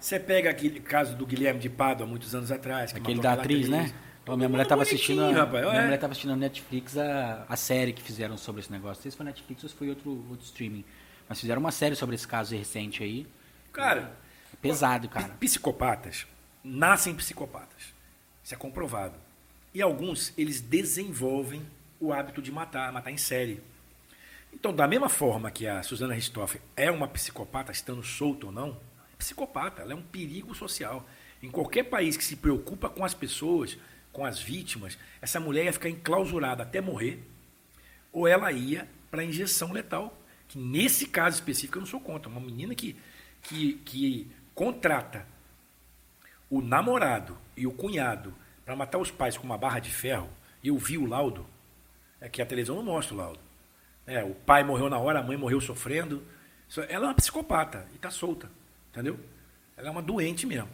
você pega aquele caso do Guilherme de Pádua, há muitos anos atrás. que Aquele da atriz, né? Minha mulher mundo tava bonitinho, assistindo. a- rapaz. Minha É. mulher tava assistindo na Netflix a, a série que fizeram sobre esse negócio. Não sei se foi Netflix ou se foi outro, outro streaming. Mas fizeram uma série sobre esse caso recente aí. Cara, Pesado, cara. psicopatas nascem psicopatas. Isso é comprovado. E alguns, eles desenvolvem o hábito de matar, matar em série. Então, da mesma forma que a Suzana Ristoffen é uma psicopata, estando solta ou não, é psicopata, ela é um perigo social. Em qualquer país que se preocupa com as pessoas, com as vítimas, essa mulher ia ficar enclausurada até morrer, ou ela ia para injeção letal, que nesse caso específico eu não sou contra. Uma menina que, que, que contrata o namorado e o cunhado para matar os pais com uma barra de ferro, e eu vi o laudo, é que a televisão não mostra o laudo. É, o pai morreu na hora, a mãe morreu sofrendo. Ela é uma psicopata e está solta, entendeu? Ela é uma doente mesmo.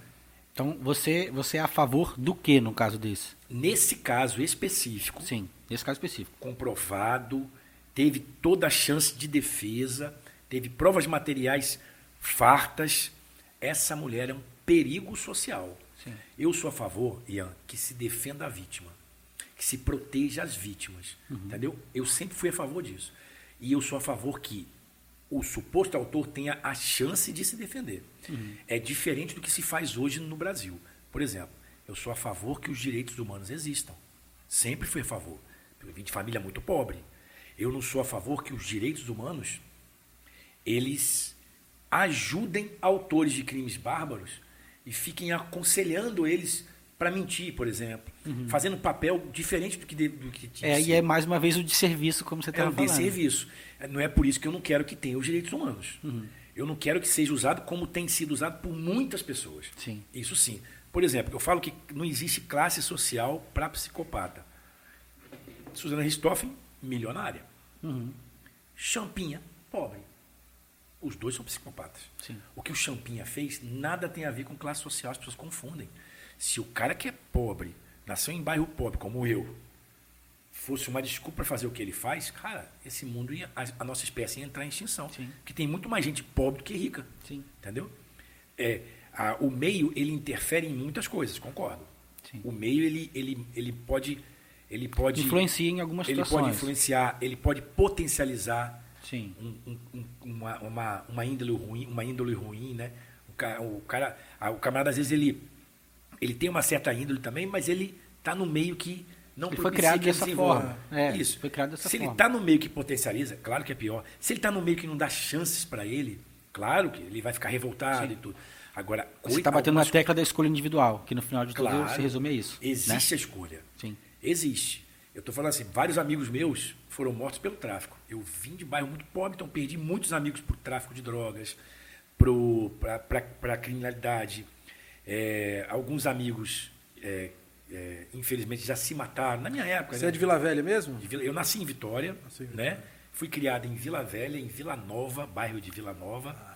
Então, você, você é a favor do que no caso desse? Nesse caso específico, Sim, nesse caso específico. comprovado, teve toda a chance de defesa, teve provas materiais fartas. Essa mulher é um perigo social. Sim. Eu sou a favor, Ian, que se defenda a vítima, que se proteja as vítimas, entendeu? Eu sempre fui a favor disso. E eu sou a favor que o suposto autor tenha a chance de se defender. É diferente do que se faz hoje no Brasil. Por exemplo, eu sou a favor que os direitos humanos existam. Sempre fui a favor. Eu vim de família muito pobre. Eu não sou a favor que os direitos humanos eles ajudem autores de crimes bárbaros e fiquem aconselhando eles para mentir, por exemplo, fazendo um papel diferente do que de- do que tinha É, e é mais uma vez o de serviço, como você É estava um falando. desserviço. Não é por isso que eu não quero que tenha os direitos humanos. Eu não quero que seja usado como tem sido usado por muitas pessoas. Sim. Isso sim. Por exemplo, eu falo que não existe classe social para psicopata. Suzana Ristoffen, milionária. Uhum. Champinha, pobre. Os dois são psicopatas. Sim. O que o Champinha fez nada tem a ver com classe social, as pessoas confundem. Se o cara que é pobre, nasceu em bairro pobre, como eu, fosse uma desculpa para fazer o que ele faz, cara, esse mundo ia, a, a nossa espécie ia entrar em extinção. Sim. Porque tem muito mais gente pobre do que rica. Sim. Entendeu? É, a- o meio, ele interfere em muitas coisas, concordo. Sim. O meio, ele, ele, ele pode... Ele pode Influencia em algumas ele situações. pode influenciar, ele pode potencializar Sim. um- um- um- uma, uma, uma índole ruim, uma índole ruim, né? O cara, o cara, o camarada às vezes ele, ele tem uma certa índole também, mas ele está no meio que não Ele foi criado que ele dessa forma. É, Isso. foi criado dessa Se ele forma. está no meio que potencializa, claro que é pior. Se ele está no meio que não dá chances para ele, claro que ele vai ficar revoltado e tudo. Agora, Você está batendo na algumas- tecla da escolha individual, que no final de tudo Claro. se resume a isso. Existe né? a escolha. Sim. Existe. Eu estou falando assim, vários amigos meus foram mortos pelo tráfico. Eu vim de bairro muito pobre, então perdi muitos amigos por tráfico de drogas, para a criminalidade. É, alguns amigos, é, é, infelizmente, já se mataram. Na minha época, Você né? é de Vila Velha mesmo? Eu nasci em Vitória, Nasci em né? Fui criado em Vila Velha, em Vila Nova, bairro de Vila Nova.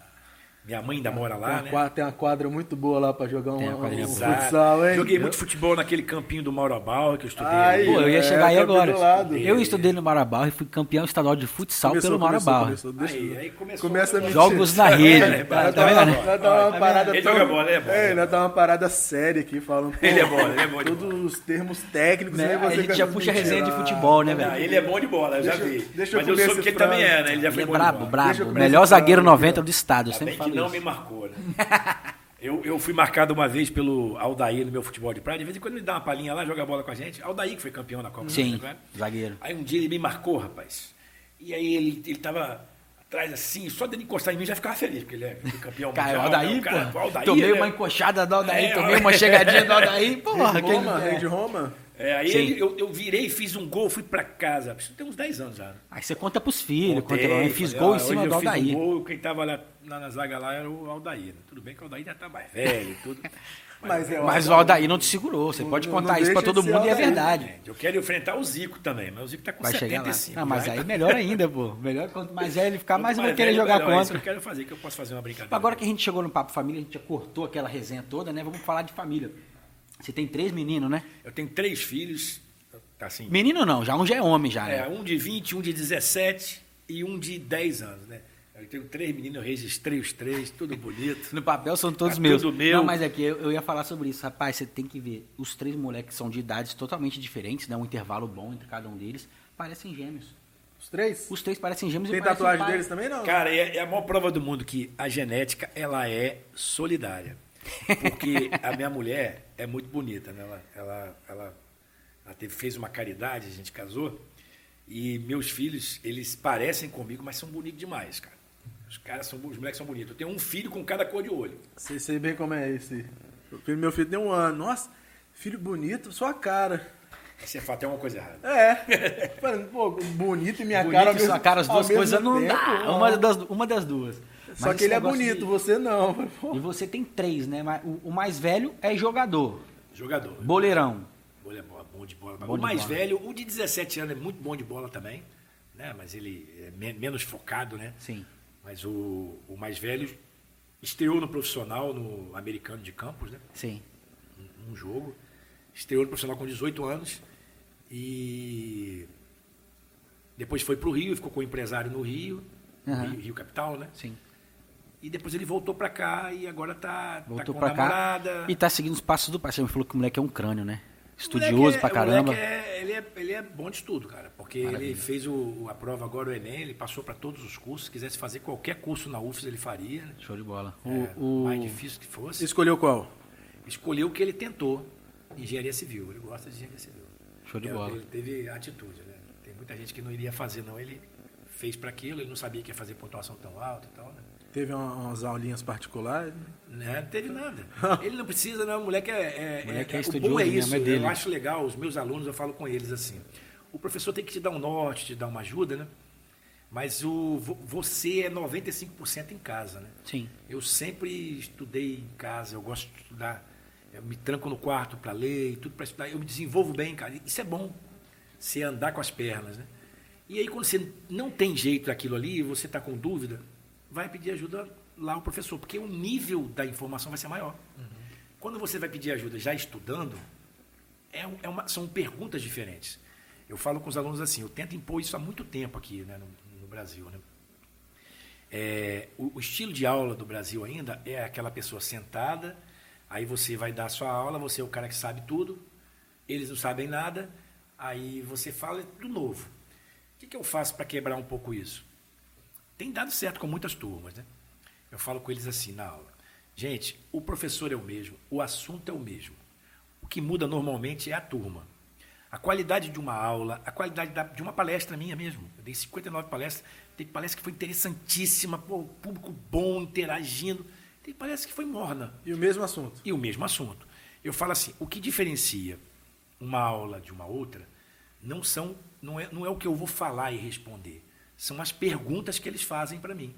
Minha mãe ainda mora Tem lá, uma, né? quadra, tem uma quadra muito boa lá pra jogar um, Tem um, futsal, hein? Joguei muito futebol naquele campinho do Mauro Bauer que eu estudei. Ai. Pô, eu ia É, chegar aí campeão agora. Eu estudei no Marabal e fui campeão estadual de futsal Começou, pelo Marabal. Aí, aí começou Começa a. Jogos na rede. É, Tá tá vendo? Nós dá uma parada Ele tão- joga bola, ele é bom, É, é nós dá uma parada séria aqui, falando. pô, Ele é bom, ele é bom Todos os termos técnicos, Né? né? A gente já puxa resenha de futebol, né, Ah, velho? ele é bom de bola, eu já Deixa eu- vi. deixa eu Mas eu soube que ele também é, né? Ele já Ele foi é brabo, brabo. Começar melhor zagueiro falar, 90 do estado, eu Ainda sempre bem que não isso. me marcou, né? Eu, eu fui marcado uma vez pelo Aldair no meu futebol de praia. De vez em quando ele dá uma palhinha lá, joga bola com a gente. Aldair que foi campeão na Copa. Sim, né? zagueiro. Aí um dia ele me marcou, rapaz. E aí ele, ele tava atrás assim, só dele encostar em mim já ficava feliz, porque ele é campeão Cara, o mundial. Aldair, né? O cara- pô. Aldair, tomei né? uma encoxada do Aldair, É, tomei uma chegadinha do Aldair, Rei porra. de quem- Roma, é. rei de Roma. É, aí ele- eu, eu virei, fiz um gol, fui pra casa. Isso tem uns 10 anos já. né? Aí você conta pros filhos, conta Contei, eu fiz falei, gol ó, em cima do eu fiz Aldair. um gol, quem tava lá na, na zaga lá era o Aldair. né? Tudo bem que o Aldair já tá mais velho e tudo. Mas, é, Mas o Aldair não te segurou, você Não- pode contar isso pra deixa todo mundo e é verdade. Gente, Eu quero enfrentar o Zico também, mas o Zico tá com Vai chegar lá. 75. Não, mas já aí tá- melhor ainda, pô. Melhor quanto mais velho ele ficar, mais Quanto vai querer jogar melhor. É isso que contra. eu quero fazer, que eu posso fazer uma brincadeira. Agora que a gente chegou no Papo Família, a gente já cortou aquela resenha toda, né? Vamos falar de família. Você tem três meninos, né? Eu tenho três filhos, tá assim, Menino não, já um já é homem já, é, né? um de 20, um de 17 e um de 10 anos, né? Eu tenho três meninos, eu registrei os três, tudo bonito. No papel são todos Tá meus. tudo meu. Não, mas é que eu, eu ia falar sobre isso. Rapaz, você tem que ver. Os três moleques são de idades totalmente diferentes, né? Um intervalo bom entre cada um deles. Parecem gêmeos. Os três? Os três parecem gêmeos e Tem tatuagem pai. deles também, não? Cara, é, é a maior prova do mundo que a genética, ela é solidária. Porque a minha mulher é muito bonita, né? Ela, ela, ela, ela teve, fez uma caridade, a gente casou, e meus filhos, eles parecem comigo, mas são bonitos demais, cara. Os caras são, os moleques são bonitos. Eu tenho um filho com cada cor de olho. Sei, sei bem como é esse. Meu filho tem um ano. Nossa, filho bonito, sua cara. Aí você fala, tem alguma coisa errada. É. Pô, bonito e minha Bonito cara. ao e sua cara, as duas coisas não tempo, dá. Uma das, uma das duas. Só que ele é bonito, de- você não. E você tem três, né? O, o mais velho é jogador. Jogador. Boleirão. Bom, é bom, de bola. Bom o de mais bola. velho, o de 17 anos é muito bom de bola também, né? Mas ele é me- menos focado, né? Sim. Mas o, o mais velho estreou no profissional, no americano de Campos, né? Sim. Um, um jogo. Estreou no profissional com 18 anos e depois foi para o Rio, ficou com o empresário no Rio, Aham. Rio, Rio Capital, né? Sim. E depois ele voltou para cá e agora tá, tá Voltou com pra cá namorada. e tá seguindo os passos do pai. Você me falou que o moleque é um crânio, né? O Estudioso moleque é- pra o caramba. moleque é- ele, é, ele é bom de estudo, cara. Porque ele Maravilha. fez o, a prova agora, o Enem, ele passou para todos os cursos. Se quisesse fazer qualquer curso na UFES, ele faria. né? Show de bola. É, O, o- mais difícil que fosse. Escolheu qual? Escolheu o que ele tentou, engenharia civil. Ele gosta de engenharia civil. Show de É, bola. Ele teve atitude, né? Tem muita gente que não iria fazer, não. Ele fez para aquilo, ele não sabia que ia fazer pontuação tão alta e tal, né? Teve uma- umas aulinhas particulares. Né? Não teve nada. Ele não precisa, não. O moleque é. é, Moleque é é- o estudioso bom é isso. é. Eu acho legal, os meus alunos, eu falo com eles assim. O professor tem que te dar um norte, te dar uma ajuda, né? Mas o, vo- você é 95% em casa, né? Sim. Eu sempre estudei em casa, eu gosto de estudar. Eu me tranco no quarto para ler e tudo para estudar. Eu me desenvolvo bem, cara. Isso é bom. Você andar com as pernas, né? E aí, quando você não tem jeito daquilo ali, você está com dúvida, vai pedir ajuda lá ao professor, porque o nível da informação vai ser maior. Quando você vai pedir ajuda já estudando, é, é uma- são perguntas diferentes. Eu falo com os alunos assim, eu tento impor isso há muito tempo aqui né, no, no Brasil. Né? É, o, o estilo de aula do Brasil ainda é aquela pessoa sentada, aí você vai dar a sua aula, você é o cara que sabe tudo, eles não sabem nada, aí você fala tudo novo. O que, que eu faço para quebrar um pouco isso? Tem dado certo com muitas turmas, né? Eu falo com eles assim na aula. Gente, o professor é o mesmo, o assunto é o mesmo. O que muda normalmente é a turma. A qualidade de uma aula, a qualidade da- de uma palestra minha mesmo. Eu dei 59 palestras. Tem palestra que foi interessantíssima, pô, público bom, interagindo. Tem palestra que foi morna. E o mesmo assunto. E o mesmo assunto. Eu falo assim, o que diferencia uma aula de uma outra não são não é, não é o que eu vou falar e responder, são as perguntas que eles fazem para mim.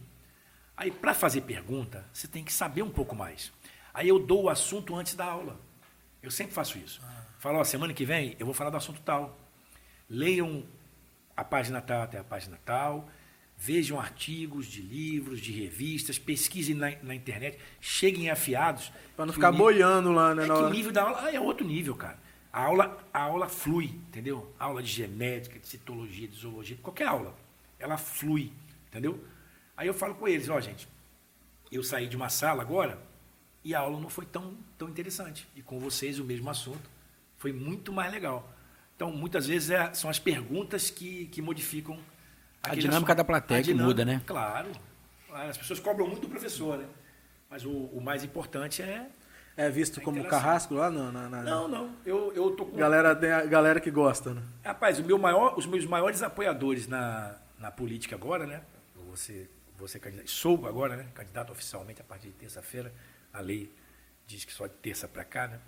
Aí para fazer pergunta, você tem que saber um pouco mais. Aí eu dou o assunto antes da aula. Eu sempre faço isso. Falo, ó, semana que vem eu vou falar do assunto tal. Leiam a página tal até a página tal. Vejam artigos de livros, de revistas, pesquisem na, na internet, cheguem afiados. Pra não ficar nível- boiando lá, né? É que o nível da aula é outro nível, cara. A aula, a aula flui, entendeu? Aula de genética, de citologia, de zoologia, qualquer aula. Ela flui, entendeu? Aí eu falo com eles, ó, gente, eu saí de uma sala agora e a aula não foi tão, tão interessante. E com vocês o mesmo assunto. Foi muito mais legal. Então, muitas vezes é- são as perguntas que, que modificam aquele dinâmica da plateia A que muda, né? Claro. As pessoas cobram muito do professor, né? Mas o, o mais importante é. É visto A como carrasco lá na. na- na- Não, não. Eu, eu tô com. Galera, a galera que gosta, né? Rapaz, o meu maior, os meus maiores apoiadores na, na política agora, né? Ser, vou ser candidato, sou agora, né? Candidato oficialmente a partir de terça-feira. A lei diz que só de terça para cá, né?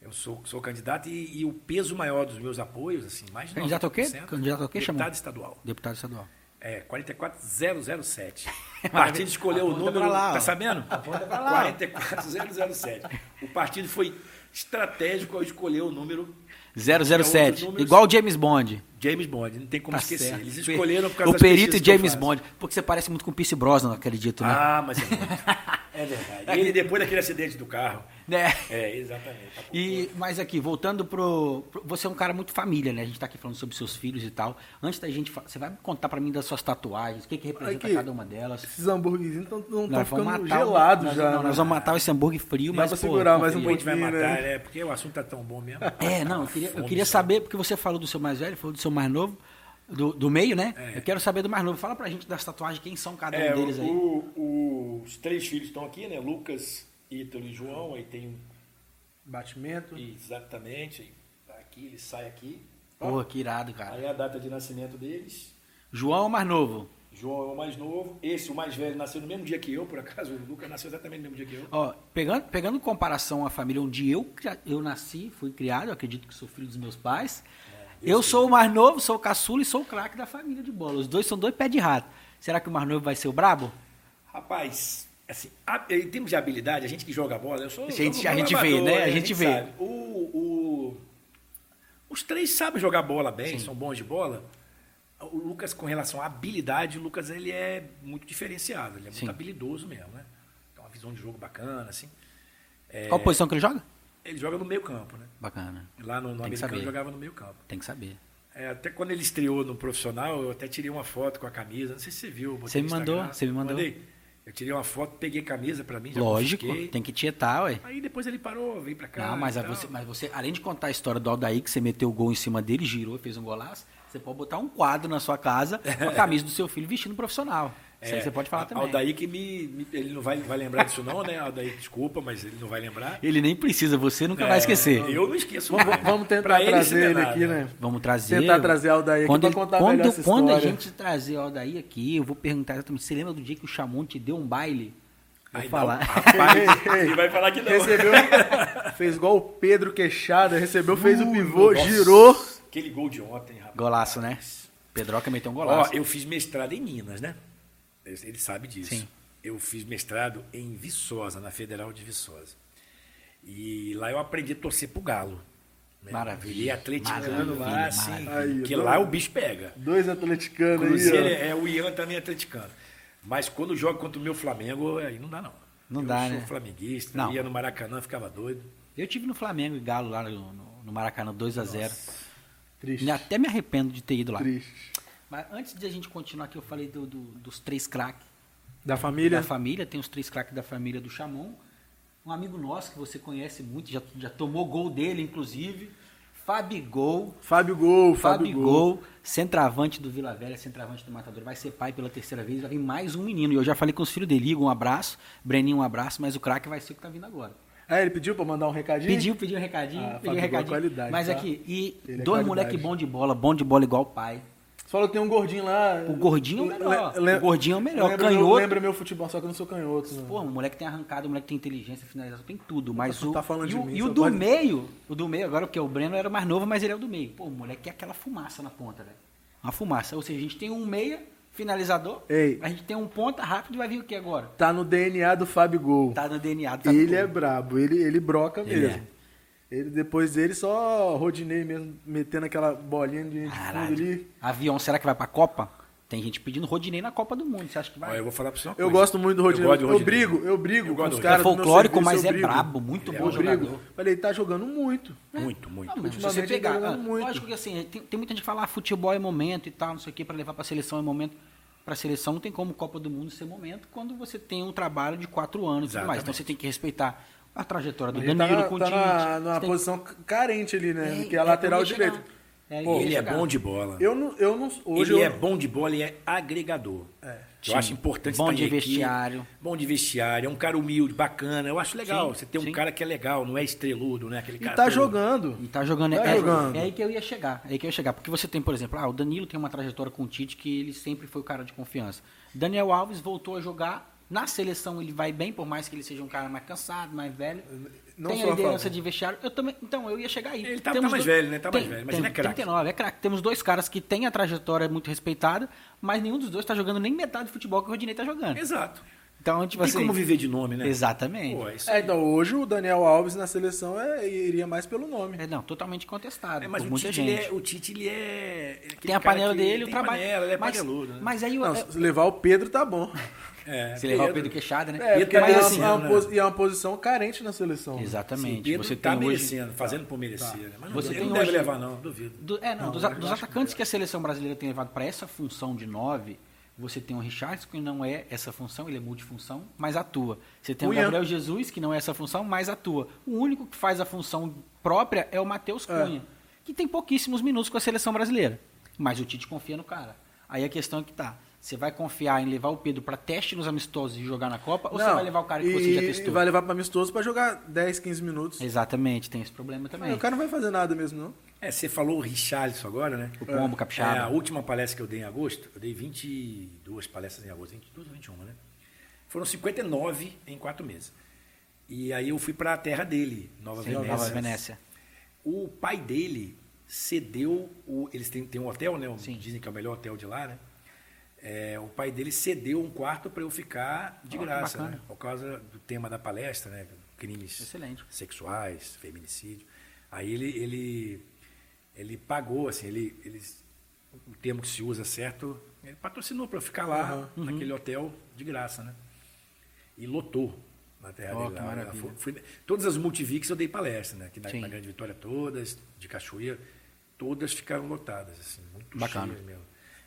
Eu sou, sou candidato e, e o peso maior dos meus apoios, assim, mais de Candidato ao quê? 90%, Candidato ao quê, Deputado chamou? estadual. Deputado estadual. É, 44007. O partido escolheu o número. lá, tá sabendo? Aponta pra lá. 44007. O partido foi estratégico ao escolher o número 007, números. igual o James Bond. James Bond, não tem como Tá esquecer. certo. Eles escolheram por causa O perito James. Bond. Porque você parece muito com o Pierce Brosnan, acredito, né? Ah, mas é muito. É verdade. Ele depois daquele acidente do carro. Né? É, exatamente. Tá E, mas aqui, voltando pro, pro- Você é um cara muito família, né? A gente tá aqui falando sobre seus filhos e tal. Antes da gente. Você vai contar pra mim das suas tatuagens, o que, que representa Aqui. cada uma delas. Esses hambúrguerzinhos estão Nós ficando vamos matar o- gelados nós- já. Não, né? nós vamos matar esse hambúrguer frio, Dá mas. pra pô, segurar mais um gente vai pouquinho, matar, né? é, porque o assunto tá tão bom mesmo. É, não, eu queria, eu queria saber, porque você falou do seu mais velho, falou do seu mais novo, do, do meio, né? É. Eu quero saber do mais novo. Fala pra gente das tatuagens, quem são cada um É, deles aí. o- o- os três filhos estão aqui, né? Lucas, Ítalo e João. Aí tem um Batimento. exatamente. Aqui, ele sai aqui. Porra, que irado, cara. Aí a data de nascimento deles. João é o mais novo. João é o mais novo. Esse, o mais velho, nasceu no mesmo dia que eu, por acaso. O Lucas nasceu exatamente no mesmo dia que eu. Ó, pegando, pegando em comparação à família onde eu, eu nasci, fui criado, eu acredito que sou filho dos meus pais. eu sou o mais novo, sou o caçula e sou o craque da família de bola. Os dois são dois pés de rato. Será que o mais novo vai ser o brabo? Rapaz, assim, a- em termos de habilidade, a gente que joga bola, eu sou. A gente- a gente vê, né? A gente vê. sabe. O, o- os três sabem jogar bola bem, Sim. são bons de bola. O Lucas, com relação à habilidade, o Lucas ele é muito diferenciado, ele é muito Sim. habilidoso mesmo, né? Tem uma visão de jogo bacana, assim. É, Qual posição que ele joga? ele joga no meio campo, né? Bacana. Lá no, no Tem americano ele jogava no meio campo. Tem que saber. É, até quando ele estreou no profissional, eu até tirei uma foto com a camisa. Não sei se você viu. Você me mandou, você me mandou. Mandei. Eu tirei uma foto, peguei camisa pra mim, Lógico, confisquei. tem que tietar, ué. Aí depois ele parou, veio pra cá. Não, mas, você, mas você, além de contar a história do Aldair, que você meteu o gol em cima dele, girou e fez um golaço, você pode botar um quadro na sua casa com a camisa do seu filho vestindo profissional. Isso aí você pode falar É, a- também. Aldair que me, me- Ele não vai, vai lembrar disso, não, né? Aldair, desculpa, mas ele não vai lembrar. Ele nem precisa, você nunca É, vai esquecer. Eu não esqueço. Vamos, mais. vamos tentar Pra ele, trazer é ele nada. aqui, né? Vamos trazer. Tentar trazer Aldair aqui quando pra ele- contar quando, melhor essa quando a gente trazer Aldair aqui, eu vou perguntar exatamente. Você lembra do dia que o Chamon te deu um baile? Vou Aí falar. não, rapaz, ele vai falar que não. Recebeu, fez igual o Pedro Queixada, recebeu, fez o pivô, Nossa, girou. Aquele gol de ontem, rapaz. Golaço, né? Pedroca meteu um Ó, golaço. eu fiz mestrado em Minas, né? Ele sabe disso. Sim. Eu fiz mestrado em Viçosa, na Federal de Viçosa. E lá eu aprendi a torcer pro Galo. né? Maravilha, Virei atleticano lá, assim. Aí, tá lá o bicho pega. Dois atleticanos aí, ó. é, é o Ian também é atleticano. Mas quando joga contra o meu Flamengo, aí não dá não. Não eu dá, sou né? flamenguista, Não. ia no Maracanã, ficava doido. Eu tive no Flamengo e Galo lá no, no- no Maracanã 2 a 0 Triste, Até me arrependo de ter ido lá. triste. Mas antes de a gente continuar aqui, eu falei do- do- dos três craques Da família? da família. Tem os três craques da família do Chamon. Um amigo nosso que você conhece muito, já, já tomou gol dele, inclusive. Fabigol. Fábio Gol, Fábio Gol. Fabigol, centroavante do Vila Velha, centroavante do Matador. Vai ser pai pela terceira vez, vai vir mais um menino. E eu já falei com os filhos dele. Um abraço. Breninho, um abraço. Mas o craque vai ser o que tá vindo agora. Ah, ele pediu pra mandar um recadinho? Pediu, pediu um recadinho. Ah, pediu um Fabigol é recadinho. qualidade, Mas tá? aqui, e Ele é dois qualidade. moleque bom de bola, bom de bola igual o pai. Você falou que tem um gordinho lá. O gordinho é o melhor. Le- O gordinho é o melhor. Lembra Canhoto. Lembra meu futebol, só que eu não sou canhoto. Não. Pô, o moleque tem arrancada, o moleque tem inteligência, finalização, tem tudo. Mas Tu o, tá falando e de o, mim, e o do pode- meio, o do meio, agora porque o Breno era mais novo, mas ele é o do meio. Pô, o moleque é aquela fumaça na ponta, velho. Uma fumaça. Ou seja, a gente tem um meia, finalizador, Ei. a gente tem um ponta rápido e vai vir o que agora? Tá no DNA do Fábio Gol. Tá no DNA do ele Fabio. é brabo, ele, ele broca Ele mesmo. é. Ele, depois dele, só Rodinei mesmo, metendo aquela bolinha de fundo Caralho. ali. Avião, será que vai pra Copa? Tem gente pedindo Rodinei na Copa do Mundo. Você acha que vai? Olha, eu vou falar pra você uma Eu coisa. gosto muito do Rodinei. gosto Eu, Rodinei. brigo, eu brigo Eu com gosto os do caras é do meu folclórico, serviço, mas eu é brabo, muito Ele é bom um jogador. brigo. Falei, ele tá jogando muito. Muito, muito. Não, mas se você tá pegar, ah, muito. lógico que assim, tem, tem muita gente que fala ah, futebol é momento e tal, não sei o que, para levar para seleção é momento. Para seleção não tem como Copa do Mundo ser momento quando você tem um trabalho de quatro anos e tudo mais. Então você tem que respeitar a trajetória do Ele tá, Danilo na, com o tá Tite. na, numa tem- posição carente ali, né? É, que é a é, lateral direita. É, Pô, Ele é chegar. bom de bola. Eu não, eu não, hoje ele eu, é bom de bola e é agregador. É. Eu acho importante Bom estar de vestiário. Bom de vestiário. É um cara humilde, bacana. Eu acho legal. Sim, Você tem um sim. cara que é legal, não é estreludo, né? Aquele E cara tá todo- jogando. E tá jogando. Tá é, jogando. é aí que eu ia chegar. É aí que eu ia chegar. Porque você tem, por exemplo, ah, o Danilo tem uma trajetória com o Tite que ele sempre foi o cara de confiança. Daniel Alves voltou a jogar. Na seleção ele vai bem, por mais que ele seja um cara mais cansado, mais velho. Não tem a a liderança favor. de vestiário. Eu também, então, eu ia chegar aí. Ele tá- Temos tá mais dois- velho, né? Tá mais velho, mas tem, ele é craque. 39, é craque. Temos dois caras que têm a trajetória muito respeitada, mas nenhum dos dois tá jogando nem metade do futebol que o Rodinei tá jogando. Exato. Então, tipo Tem assim. como viver de nome, né? Exatamente. Pô, isso É, então hoje o Daniel Alves na seleção é, iria mais pelo nome. É, não, totalmente contestado É, mas por o muita Tite, é, o Tite, ele é... Tem a panela dele, o tem trabalho. Panela, ele é mas, paneludo, né? mas aí Não, é- levar o Pedro tá bom. É, se levar o Pedro Queixada, né? É, Pedro porque tá é uma, merecendo, é uma né? e é uma posição carente na seleção. Exatamente. Sim, Pedro você tá tem hoje merecendo, fazendo por merecer, né? Mas não, Você ele tem não deve hoje- levar, não, duvido. do- é, não, dos, a- dos atacantes que a seleção brasileira tem levado para essa função de nove, você tem o Richardson, que não é essa função, ele é multifunção, mas atua. Você tem o Cunha. Gabriel Jesus, que não é essa função, mas atua. O único que faz a função própria é o Matheus É. Cunha, que tem pouquíssimos minutos com a seleção brasileira. Mas o Tite confia no cara. Aí a questão é que tá. Você vai confiar em levar o Pedro para teste nos amistosos e jogar na Copa, ou você Não, vai levar o cara que e, você já e testou? vai levar para amistoso para jogar 10, 15 minutos. Exatamente, tem esse problema também. o cara não vai fazer nada mesmo, não. É, você falou o Richarlison agora, né? O Pombo É, Capixaba. a última palestra que eu dei em agosto, eu dei 22 palestras em agosto, 22 ou 21, né? Foram 59 em quatro meses. E aí eu fui para a terra dele, Nova Sim, Venécia. Nova Venécia. O pai dele cedeu, o, eles têm, têm um hotel, né? Sim. Dizem que é o melhor hotel de lá, né? É, o pai dele cedeu um quarto para eu ficar de que graça, né? Por causa do tema da palestra, né? Crimes Excelente. sexuais, feminicídio. Aí ele, ele, ele pagou, assim, ele, ele, o termo que se usa certo, ele patrocinou para eu ficar lá. Uhum. naquele hotel, de graça, né? E lotou na terra Ó, dele fui- todas as multivics eu dei palestra, né? Aqui na, na Grande Vitória todas, de Cachoeira, todas ficaram lotadas, assim, muito Bacana. mesmo.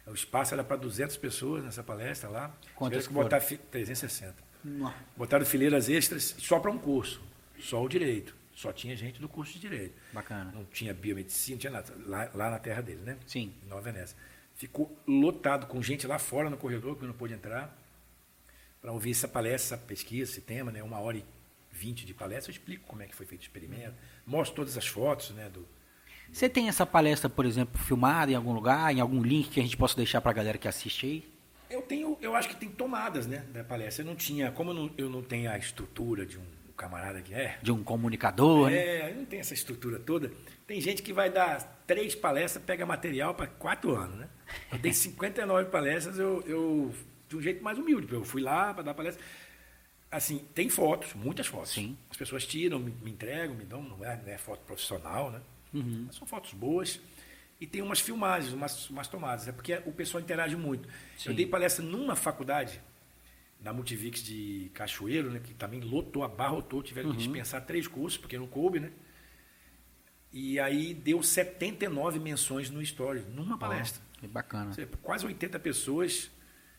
O espaço era para 200 pessoas nessa palestra lá. Quantas que botar fi- 360. Nossa. Botaram fileiras extras só para um curso, só o direito. Só tinha gente do curso de direito. Bacana. Não tinha biomedicina, não tinha nada. Lá, lá na terra dele, né? Sim. Em Nova Venécia. Ficou lotado com gente lá fora no corredor, que não pôde entrar, para ouvir essa palestra, essa pesquisa, esse tema, né? Uma hora e vinte de palestra. Eu explico como é que foi feito o experimento, mostro todas as fotos, né? Do, Você tem essa palestra, por exemplo, filmada em algum lugar, em algum link que a gente possa deixar para a galera que assiste aí? Eu tenho, eu acho que tem tomadas, né, da palestra. Eu não tinha, como eu não, eu não tenho a estrutura de um camarada que é, De um comunicador, né? é, eu não tenho essa estrutura toda. Tem gente que vai dar três palestras, pega material para quatro anos, né? Eu dei 59 palestras, eu, eu de um jeito mais humilde, eu fui lá para dar palestra. Assim, tem fotos, muitas fotos. Sim. As pessoas tiram, me, me entregam, me dão, não é, não é foto profissional, né? Uhum. São fotos boas. E tem umas filmagens, umas, umas tomadas. É porque o pessoal interage muito. Sim. Eu dei palestra numa faculdade, na Multivix de Cachoeiro, né, que também lotou, abarrotou, tiveram que Uhum. dispensar três cursos, porque não coube, né? E aí deu 79 menções no Story, numa palestra. Que bacana. Seja, quase 80 pessoas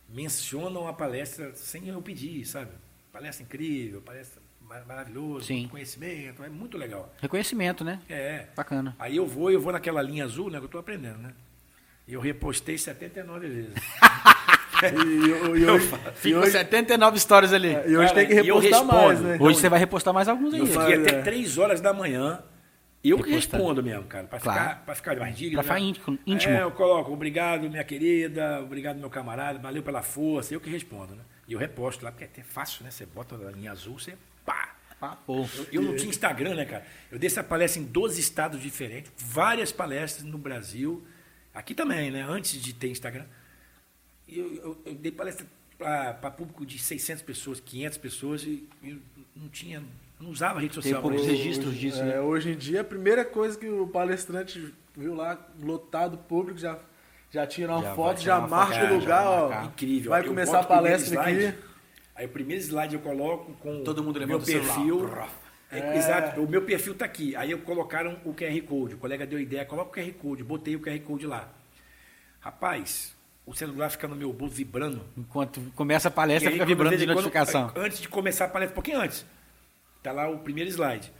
mencionam a palestra sem eu pedir, sabe? Palestra incrível, palestra mar- maravilhosa, Sim. conhecimento, é muito legal. Reconhecimento, né? É. Bacana. Aí eu vou, eu vou naquela linha azul, né, que eu estou aprendendo, né? E eu repostei 79 vezes. E, eu- e hoje, e Ficou hoje, 79 histórias ali. e hoje Cara, tem que eu repostar mais, né? Hoje você vai repostar mais alguns aí. Eu fiquei até é. 3 horas da manhã. Eu que respondo mesmo, cara, para Claro. ficar, pra ficar mais digno. Pra ficar né? íntimo-. É, eu coloco, obrigado, minha querida, obrigado, meu camarada, valeu pela força, eu que respondo, né? E eu reposto lá, porque é até fácil, né? Você bota a linha azul, você pá. Pô. Eu, eu não tinha Instagram, né, cara? Eu dei essa palestra em 12 estados diferentes, várias palestras no Brasil, aqui também, né? Antes de ter Instagram. E eu, eu- eu dei palestra para público de 600 pessoas, 500 pessoas e, e não tinha, não usava rede social. poucos isso. registros hoje, disso, é, né? Hoje em dia, a primeira coisa que o palestrante viu lá, lotado público, já, já tira uma Já foto, já marca o já lugar, ó. Incrível. Vai Eu começar a palestra slide, aqui. Aí o primeiro slide eu coloco com Todo mundo meu perfil. É, Exato, o meu perfil está aqui. Aí eu colocaram o QR Code. O colega deu ideia, coloca o QR Code. Botei o QR Code lá. Rapaz, o celular fica no meu bolso vibrando. Enquanto começa a palestra, aí, fica vibrando de vejo- quando- notificação. antes de começar a palestra, um pouquinho antes. Tá lá o primeiro slide.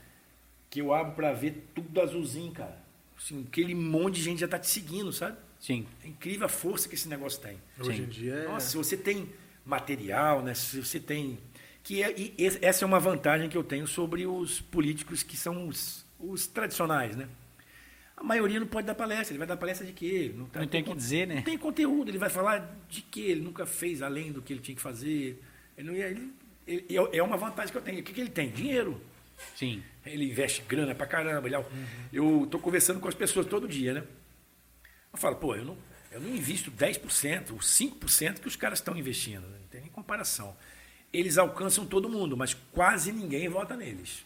Que eu abro para ver tudo azulzinho, cara. Assim, aquele monte de gente já tá te seguindo, sabe? Sim. É incrível a força que esse negócio tem. Hoje Sim. em dia é. Nossa, se você tem material, né? Se você tem. Que é, e essa é uma vantagem que eu tenho sobre os políticos que são os, os tradicionais, né? A maioria não pode dar palestra. Ele vai dar palestra de quê? Não, tá- Não tem o que dizer, né? Não tem conteúdo. Ele vai falar de quê? Ele nunca fez além do que ele tinha que fazer. Ele não ia, ele- ele- é uma vantagem que eu tenho. O que, que ele tem? Dinheiro. Sim. Ele investe grana pra caramba. Ele, Eu estou conversando com as pessoas todo dia, né? Eu falo, pô, eu não, eu não invisto 10%, ou 5% que os caras estão investindo. né? Não tem nem comparação. Eles alcançam todo mundo, mas quase ninguém vota neles.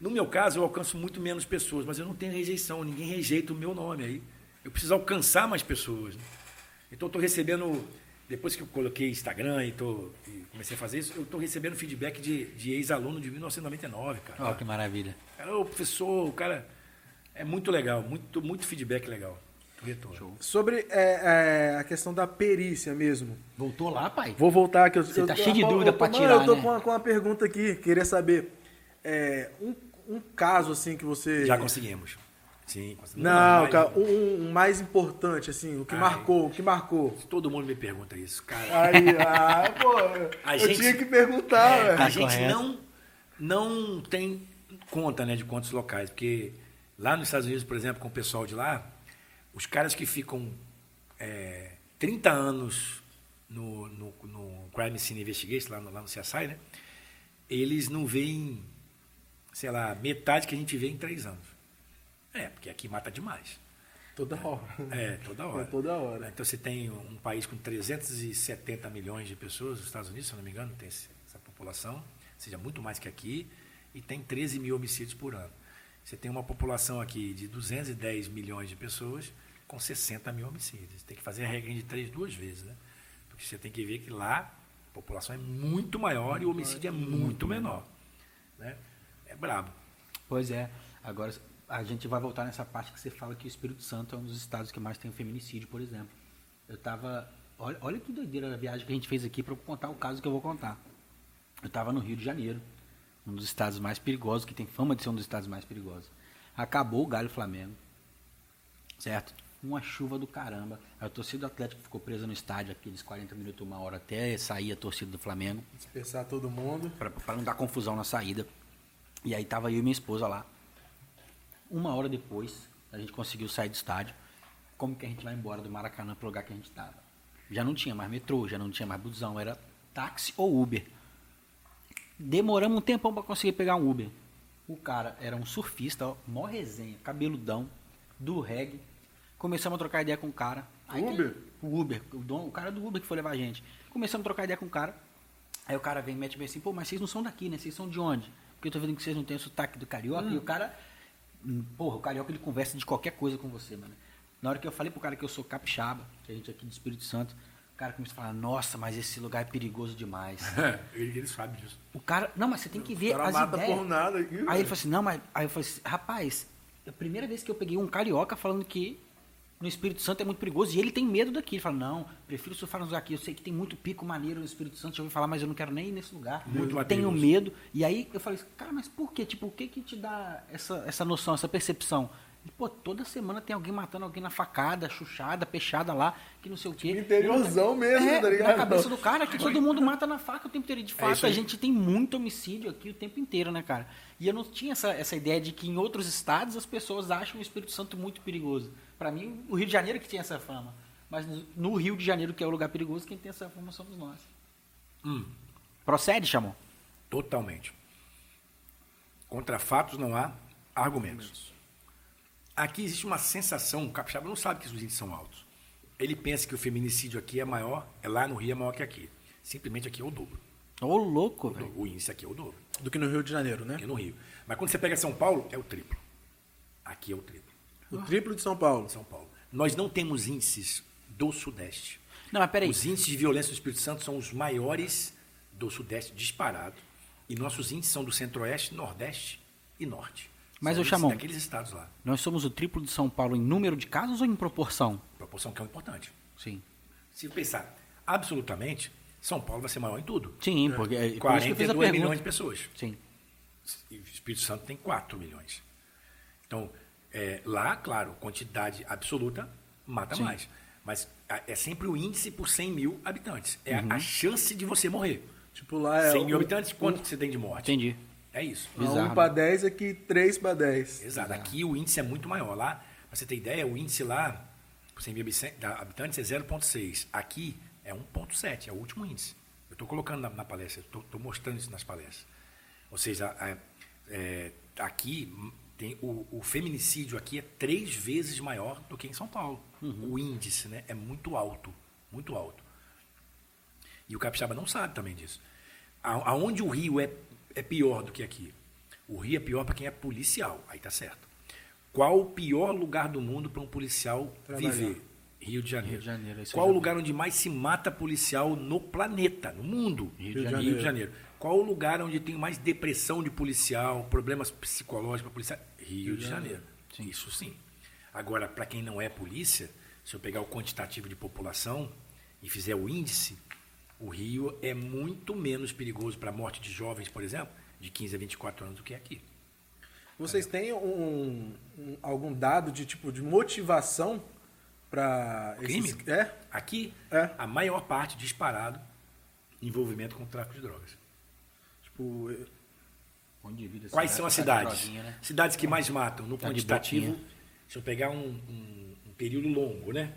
No meu caso, eu alcanço muito menos pessoas, mas eu não tenho rejeição, ninguém rejeita o meu nome aí. Eu preciso alcançar mais pessoas. né? Então, eu estou recebendo, depois que eu coloquei Instagram e, tô, e comecei a fazer isso, eu estou recebendo feedback de, de ex-aluno de 1999, cara. Olha que maravilha. Cara, o professor, o cara. É muito legal, muito, muito feedback legal. Retorno. Sobre é, é, a questão da perícia mesmo. Voltou lá, pai? Vou voltar aqui. Eu, Você eu- tá eu- cheio de eu- dúvida eu- pra não, tirar, Eu tô né? com, uma, com uma pergunta aqui. Queria saber é, um, um caso assim que você. Já conseguimos. Sim, conseguimos. Não, cara, um, um mais importante assim, o que Ai. marcou, o que marcou. Todo mundo me pergunta isso, cara. Aí, ah, pô, A eu gente- tinha que perguntar, É, velho. a Tá gente correto. não, não tem conta né, de quantos locais, porque lá nos Estados Unidos, por exemplo, com o pessoal de lá, os caras que ficam é, 30 anos no, no, no Crime Scene Investigation, lá no, lá no CSI, né, eles não veem, sei lá, metade que a gente vê em três anos. É, porque aqui mata demais. Toda hora. É, toda hora. É toda hora. Então você tem um país com 370 milhões de pessoas, os Estados Unidos, se eu não me engano, tem essa população, ou seja, muito mais que aqui, e tem 13 mil homicídios por ano. Você tem uma população aqui de 210 milhões de pessoas com 60 mil homicídios. Tem que fazer a regra de três duas vezes, né? Porque você tem que ver que lá a população é muito maior e o homicídio é muito menor. Né? É brabo. Pois é. Agora a gente vai voltar nessa parte que você fala que o Espírito Santo é um dos estados que mais tem feminicídio, por exemplo. Eu tava. Olha, olha que doideira a viagem que a gente fez aqui para contar o caso que eu vou contar. Eu estava no Rio de Janeiro, um dos estados mais perigosos, que tem fama de ser um dos estados mais perigosos. Acabou o Galho Flamengo, certo? Uma chuva do caramba. A torcida do Atlético ficou presa no estádio, aqueles 40 minutos, uma hora até sair a torcida do Flamengo Dispersar todo mundo. para não dar confusão na saída. E aí tava eu e minha esposa lá. Uma hora depois, a gente conseguiu sair do estádio. Como que a gente vai embora do Maracanã pro lugar que a gente tava? Já não tinha mais metrô, já não tinha mais busão, era táxi ou Uber. Demoramos um tempão para conseguir pegar um Uber. O cara era um surfista, ó, mó resenha, cabeludão, do reggae. Começamos a trocar ideia com o cara. Aí Uber? O Uber, o, dono, o cara do Uber que foi levar a gente. Começamos a trocar ideia com o cara. Aí o cara vem e mete bem assim, pô, mas vocês não são daqui, né? Vocês são de onde? Porque eu tô vendo que vocês não têm o sotaque do carioca. E o cara, hum, porra, o carioca ele conversa de qualquer coisa com você, mano. Na hora que eu falei pro cara que eu sou capixaba, que a gente é aqui do Espírito Santo, o cara começou a falar, nossa, mas esse lugar é perigoso demais. Eles eles sabem disso. o cara, não, mas você tem que ver cara as mata ideias. por nada aqui, Aí velho. ele falou assim, não, mas. Aí eu falei assim, rapaz, é a primeira vez que eu peguei um carioca falando que no Espírito Santo é muito perigoso e ele tem medo daqui. Ele fala, não, prefiro surfar nos aqui. Eu sei que tem muito pico maneiro no Espírito Santo, já ouvi falar, mas eu não quero nem ir nesse lugar. Muito eu tenho medo. E aí eu falei, cara, mas por quê? Tipo, o que que te dá essa, essa noção, essa percepção? Pô, toda semana tem alguém matando alguém na facada, chuchada, peixada lá, que não sei o quê. interiorzão mesmo, é, tá ligado? Na cabeça do cara que todo mundo mata na faca o tempo inteiro. De fato, isso a gente tem muito homicídio aqui o tempo inteiro, né, cara? E eu não tinha essa, essa ideia de que em outros estados as pessoas acham o Espírito Santo muito perigoso. Pra mim, o Rio de Janeiro que tem essa fama. Mas no Rio de Janeiro, que é o lugar perigoso, quem tem essa fama somos nós. Hum. Procede, chamou? Totalmente. Contra fatos não há argumentos. Aqui existe uma sensação, o capixaba não sabe que os índices são altos. Ele pensa que o feminicídio aqui é maior, é lá no Rio é maior que aqui. Simplesmente aqui é o dobro. Ô, louco, O, velho. O índice aqui é o dobro. Do que no Rio de Janeiro, né? Aqui no Rio. Mas quando você pega São Paulo, é o triplo. Aqui é o triplo. O triplo de São Paulo. São Paulo. Nós não temos índices do Sudeste. Não, mas peraí. Os índices de violência do Espírito Santo são os maiores do Sudeste disparado. E nossos índices são do Centro-Oeste, Nordeste e Norte. Mas, índices Chamon, daqueles estados lá. Nós somos o triplo de São Paulo em número de casos ou em proporção? Proporção que é o importante. Sim. Se pensar absolutamente, São Paulo vai ser maior em tudo. Sim, porque é por isso que eu fiz a 42 pergunta. milhões de pessoas. Sim. E o Espírito Santo tem 4 milhões. Então, é, lá, claro, quantidade absoluta mata Sim. mais. Mas é sempre o índice por 100 mil habitantes. É Uhum. a, chance de você morrer. Tipo, lá é 100 mil um- habitantes, quanto que você tem de morte? Entendi. É isso. Bizarro, um para né? 10, aqui 3 para 10. Exato. Aqui o índice é muito maior. Lá, pra você ter ideia, o índice lá, por 100 mil habitantes, é 0,6. Aqui é 1,7, é o último índice. Eu estou colocando na, na palestra, estou mostrando isso nas palestras. Ou seja, a- é, aqui tem o, o feminicídio aqui é três vezes maior do que em São Paulo. O índice né, é muito alto, muito alto. E o capixaba não sabe também disso. A- Aonde o Rio é, é pior do que aqui? O Rio é pior para quem é policial, aí tá certo. Qual o pior lugar do mundo para um policial Trabalhar. viver? Rio de Janeiro. Rio de Janeiro, eu Qual o vi. lugar onde mais se mata policial no planeta, no mundo? Rio de Rio Janeiro. de Janeiro. Qual o lugar onde tem mais depressão de policial, problemas psicológicos para policial? Rio de Janeiro. Isso sim. Agora, para quem não é polícia, se eu pegar o quantitativo de população e fizer o índice, o Rio é muito menos perigoso para a morte de jovens, por exemplo, de 15 a 24 anos do que aqui. Vocês têm um, um- algum dado de tipo de motivação para Crime? É? Aqui, É. a maior parte disparado envolvimento com o tráfico de drogas. Tipo, vida Quais se são as com cidades? né? Cidades que mais matam no Tá quantitativo. Se eu pegar um, um- um período longo, né?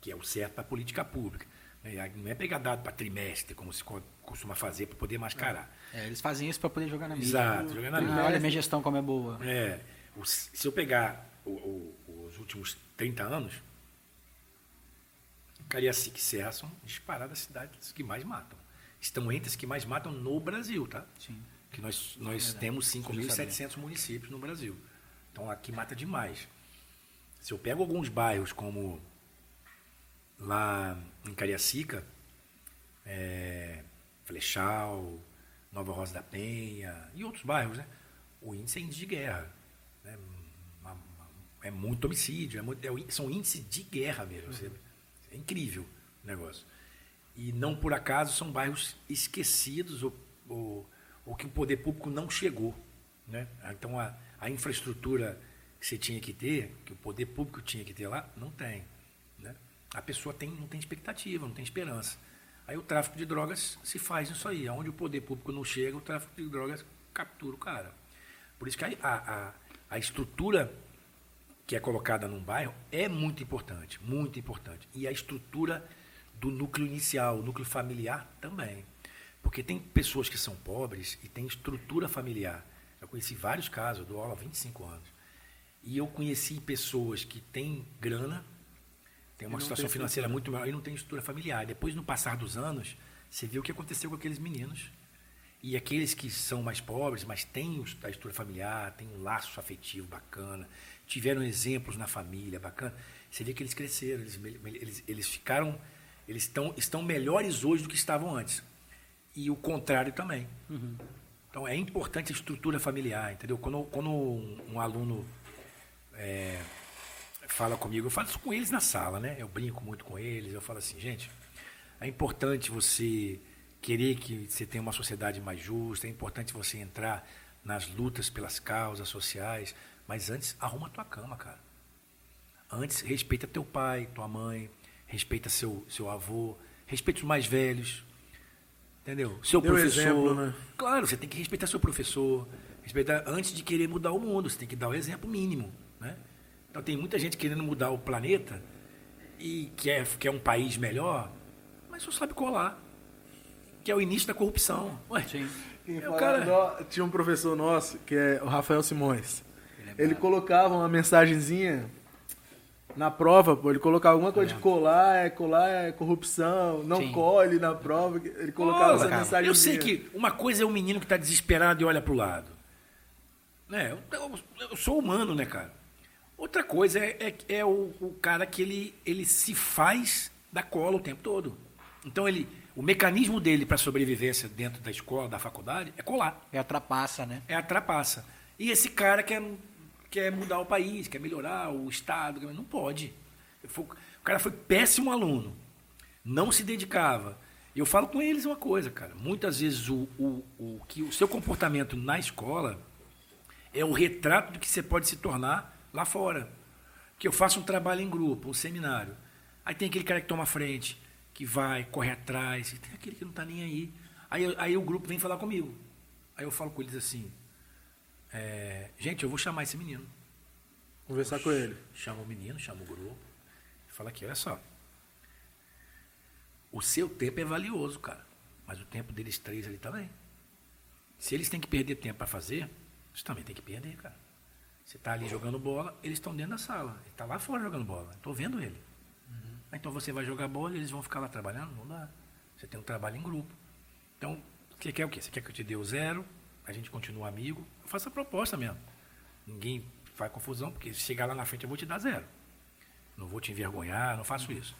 Que é o certo para a política pública. né? Não é pegar dado para trimestre, como se co- costuma fazer para poder mascarar. É, eles fazem isso para poder jogar na mídia. Exato, jogar na Ah, mídia. olha a minha gestão como é boa. É, se eu pegar o- o- os últimos 30 anos, Cariacica e Serra são disparadas as cidades que mais matam. Estão entre as que mais matam no Brasil, tá? Sim. Que nós, nós temos 5.700 municípios no Brasil. Então aqui mata demais. Se eu pego alguns bairros como lá em Cariacica, é, Flechal, Nova Rosa da Penha e outros bairros, né? O índice é índice de guerra. Né? É muito homicídio, é muito- é são índices de guerra mesmo. você- É incrível o negócio. E não por acaso são bairros esquecidos ou, ou, ou que o poder público não chegou. Né? Então a, a infraestrutura que você tinha que ter, que o poder público tinha que ter lá, não tem. Né? A pessoa tem, não tem expectativa, não tem esperança. Aí o tráfico de drogas se faz nisso aí. Onde o poder público não chega, o tráfico de drogas captura o cara. Por isso que a, a- a estrutura que é colocada num bairro é muito importante, muito importante. E a estrutura do núcleo inicial, o núcleo familiar também. Porque tem pessoas que são pobres e têm estrutura familiar. Eu conheci vários casos, eu dou aula há 25 anos. E eu conheci pessoas que têm grana, têm uma situação financeira muito melhor e não tem estrutura familiar. Depois, no passar dos anos, você vê o que aconteceu com aqueles meninos. E aqueles que são mais pobres, mas têm a estrutura familiar, têm um laço afetivo bacana, tiveram exemplos na família bacana, você vê que eles cresceram, eles, eles, eles ficaram, eles estão, estão melhores hoje do que estavam antes. E o contrário também. Então é importante a estrutura familiar, entendeu? Quando, quando um, um aluno é, fala comigo, eu falo isso com eles na sala, né? Eu brinco muito com eles, eu falo assim, gente, é importante você querer que você tenha uma sociedade mais justa, é importante você entrar nas lutas pelas causas sociais, mas antes arruma a tua cama, cara. Antes respeita teu pai, tua mãe, respeita seu, seu avô, respeita os mais velhos, entendeu? Seu Deu professor. exemplo, né? Claro, você tem que respeitar seu professor, respeitar antes de querer mudar o mundo, você tem que dar o exemplo mínimo, né? Então tem muita gente querendo mudar o planeta e quer, quer um país melhor, mas só sabe colar. Que é o início da corrupção. Ué, Sim. É, o cara- Tinha um professor nosso, que é o Rafael Simões. Ele é Ele colocava uma mensagenzinha Na prova, pô, ele colocava alguma coisa de colar, é colar é corrupção, não Sim. colhe na prova. Ele colocava Pô, essa cara, mensagem. Eu sei que uma coisa é o menino que está desesperado e olha para o lado. Né? Eu, eu- eu sou humano, né, cara? Outra coisa é, é- é o, o cara que ele, ele se faz da cola o tempo todo. Então ele, o mecanismo dele para sobrevivência dentro da escola, da faculdade, é colar, É a trapaça, né? é a trapaça. E esse cara quer, quer mudar o país, quer melhorar o estado, não pode. O cara foi péssimo aluno, não se dedicava. Eu falo com eles uma coisa, cara. Muitas vezes o, o, o, que o seu comportamento na escola é o retrato do que você pode se tornar lá fora. Que eu faço um trabalho em grupo, um seminário. Aí tem aquele cara que toma frente, que vai, corre atrás, e tem aquele que não está nem aí. Aí, aí o grupo vem falar comigo. Aí eu falo com eles assim, é, gente, eu vou chamar esse menino. Conversar com ele. Chama o menino, chama o grupo. E fala aqui, olha só. O seu tempo é valioso, cara. Mas o tempo deles três ali também. Se eles têm que perder tempo para fazer, você também tem que perder, cara. Você está ali jogando bola, eles estão dentro da sala. Ele está lá fora jogando bola. Estou vendo ele. Ah, Então você vai jogar bola e eles vão ficar lá trabalhando? Não dá. Você tem um trabalho em grupo. Então, você quer o quê? Você quer que eu te dê o zero? A gente continua amigo? Eu faço a proposta mesmo. Ninguém faz confusão, porque se chegar lá na frente eu vou te dar zero. Não vou te envergonhar, não faço isso.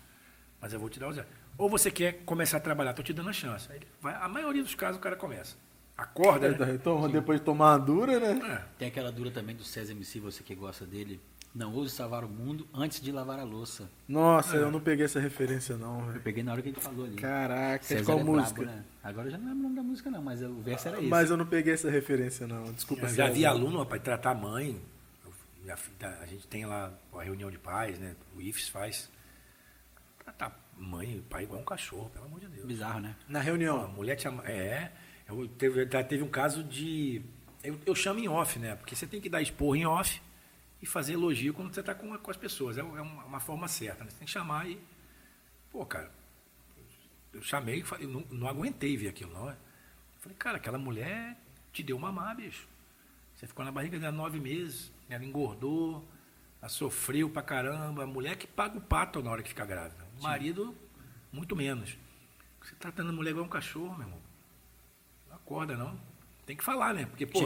Mas eu vou te dar o zero. Ou você quer começar a trabalhar, estou te dando a chance. Vai- a maioria dos casos o cara começa. Acorda, né? Então, depois de tomar uma dura, né? É. Tem aquela dura também do César MC, você que gosta dele. Não ouse salvar o mundo antes de lavar a louça. Nossa, eu não peguei essa referência, não, Eu velho. peguei na hora que ele falou ali. Caraca, César qual é música? brabo, né? Agora eu já não lembro o nome da música não, mas o verso era esse. Mas eu não peguei essa referência, não. Desculpa. Eu já vi aluno, rapaz, tratar a mãe. Eu- fi- tá- A gente tem lá a reunião de pais, né? O IFES faz. Tratar mãe e pai igual um cachorro, pelo amor de Deus. Bizarro, né? Na Pô, a reunião. mulher ama- É. Eu teve, já teve um caso de. Eu, eu chamo em off, né? Porque você tem que dar expor em off e fazer elogio quando você está com, com as pessoas. É, é uma, uma forma certa, né? Você tem que chamar e. Pô, cara. Eu chamei e não, não aguentei ver aquilo, não. é? Eu falei, cara, aquela mulher te deu mamar, bicho. Você ficou na barriga dela nove meses, ela engordou, ela sofreu pra caramba. A mulher que paga o pato na hora que fica grávida. O marido, muito menos. Você tá tratando a mulher igual um cachorro, meu irmão. Não acorda, não. Tem que falar, né? Porque, pô.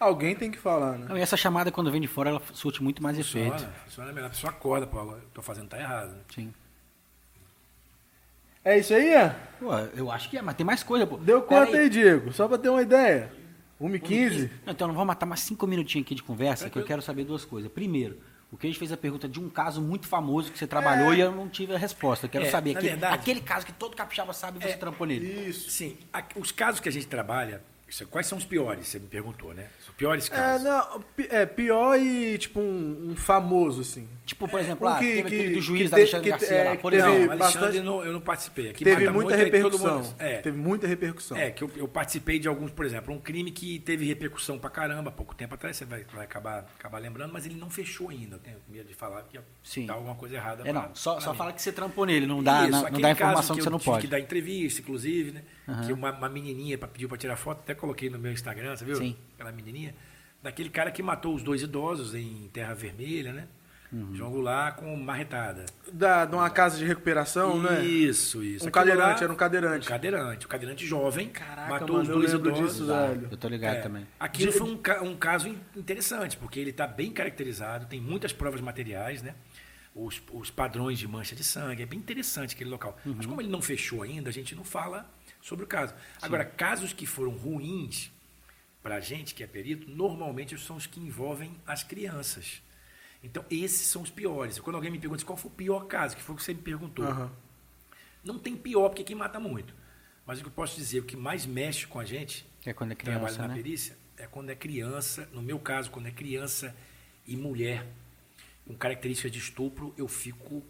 Alguém tem que falar, né? Não, e essa chamada, quando vem de fora, ela surte muito mais efeito. funciona, funciona melhor. A pessoa acorda, pô, eu tô fazendo tá errado. Né? Sim. É isso aí, Ian? Pô, eu acho que é, mas tem mais coisa, pô. Deu Pera quanto aí, Diego? Só pra ter uma ideia. 1h15? Não, Então, não vamos matar mais cinco minutinhos aqui de conversa, que eu quero saber duas coisas. Primeiro, o que a gente fez a pergunta de um caso muito famoso que você trabalhou e eu não tive a resposta. Eu quero É, saber aquele, verdade- aquele caso que todo capixaba sabe e você trampou nele. Isso. Sim, os casos que a gente trabalha, quais são os piores? Você me perguntou, né? Os piores É, casos. não, pi- é pior e, tipo, um, um famoso, assim. Tipo, por exemplo, Um lá, que- teve que- aquele do que juiz da Alexandre que- Garcia é, lá, que por teve- Não, exemplo. Alexandre, bastante- não, eu não participei. Aqui Teve mata muita muito, repercussão. mundo- é, Teve muita repercussão. É, que eu, eu participei de alguns, por exemplo, um crime que teve repercussão pra caramba, há pouco tempo atrás, você vai, vai acabar, acabar lembrando, mas ele não fechou ainda. Eu tenho medo de falar que Sim. tá alguma coisa errada. É, pra- não, só, só mim. fala que você trampou nele, não dá, Isso, na- não aquele dá caso informação que, você eu não tive pode. que dar entrevista, inclusive, né? Que uma, uma menininha pra- pediu para tirar foto, até coloquei no meu Instagram, você viu? Sim. Aquela menininha. Daquele cara que matou os dois idosos em Terra Vermelha, né? Uhum. João Goulart com marretada. Da, de uma casa de recuperação, né? Isso, isso. Um Aquilo cadeirante, lá- era um cadeirante. Um cadeirante. O cadeirante jovem Caraca, matou mano, os dois idosos. disso, velho. Eu tô ligado É, também. Aquilo foi um, um caso in- interessante, porque ele está bem caracterizado, tem muitas provas materiais, né? Os, os padrões de mancha de sangue, é bem interessante aquele local. Mas como ele não fechou ainda, a gente não fala sobre o caso. Agora, casos que foram ruins para a gente, que é perito, normalmente são os que envolvem as crianças. Então, esses são os piores. Quando alguém me pergunta qual foi o pior caso, que foi o que você me perguntou. Aham. Não tem pior, porque quem mata muito. Mas o que eu posso dizer, o que mais mexe com a gente, É quando é criança, na né? perícia, é quando é criança, no meu caso, quando é criança e mulher com características de estupro, eu fico,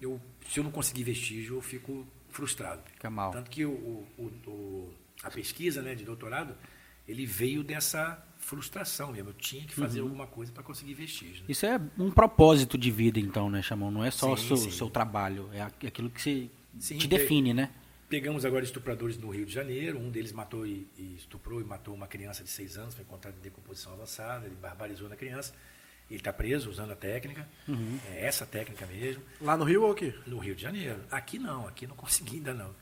eu, se eu não conseguir vestígio, eu fico frustrado. Fica mal. Tanto que o, o- o- a pesquisa né, de doutorado, ele veio dessa frustração mesmo. Eu tinha que Uhum. fazer alguma coisa para conseguir vestígio. né? Isso é um propósito de vida, então, né, Chamão? Não é só o Sim, seu, sim. seu trabalho, é aqu- aquilo que você Sim, te pe- define, né? Pegamos agora estupradores no Rio de Janeiro. Um deles matou e, e estuprou e matou uma criança de seis anos, foi encontrado em decomposição avançada, ele barbarizou na criança. Ele está preso usando a técnica, é essa técnica mesmo, Lá no Rio ou aqui? no Rio de Janeiro. Aqui não, aqui não consegui ainda não.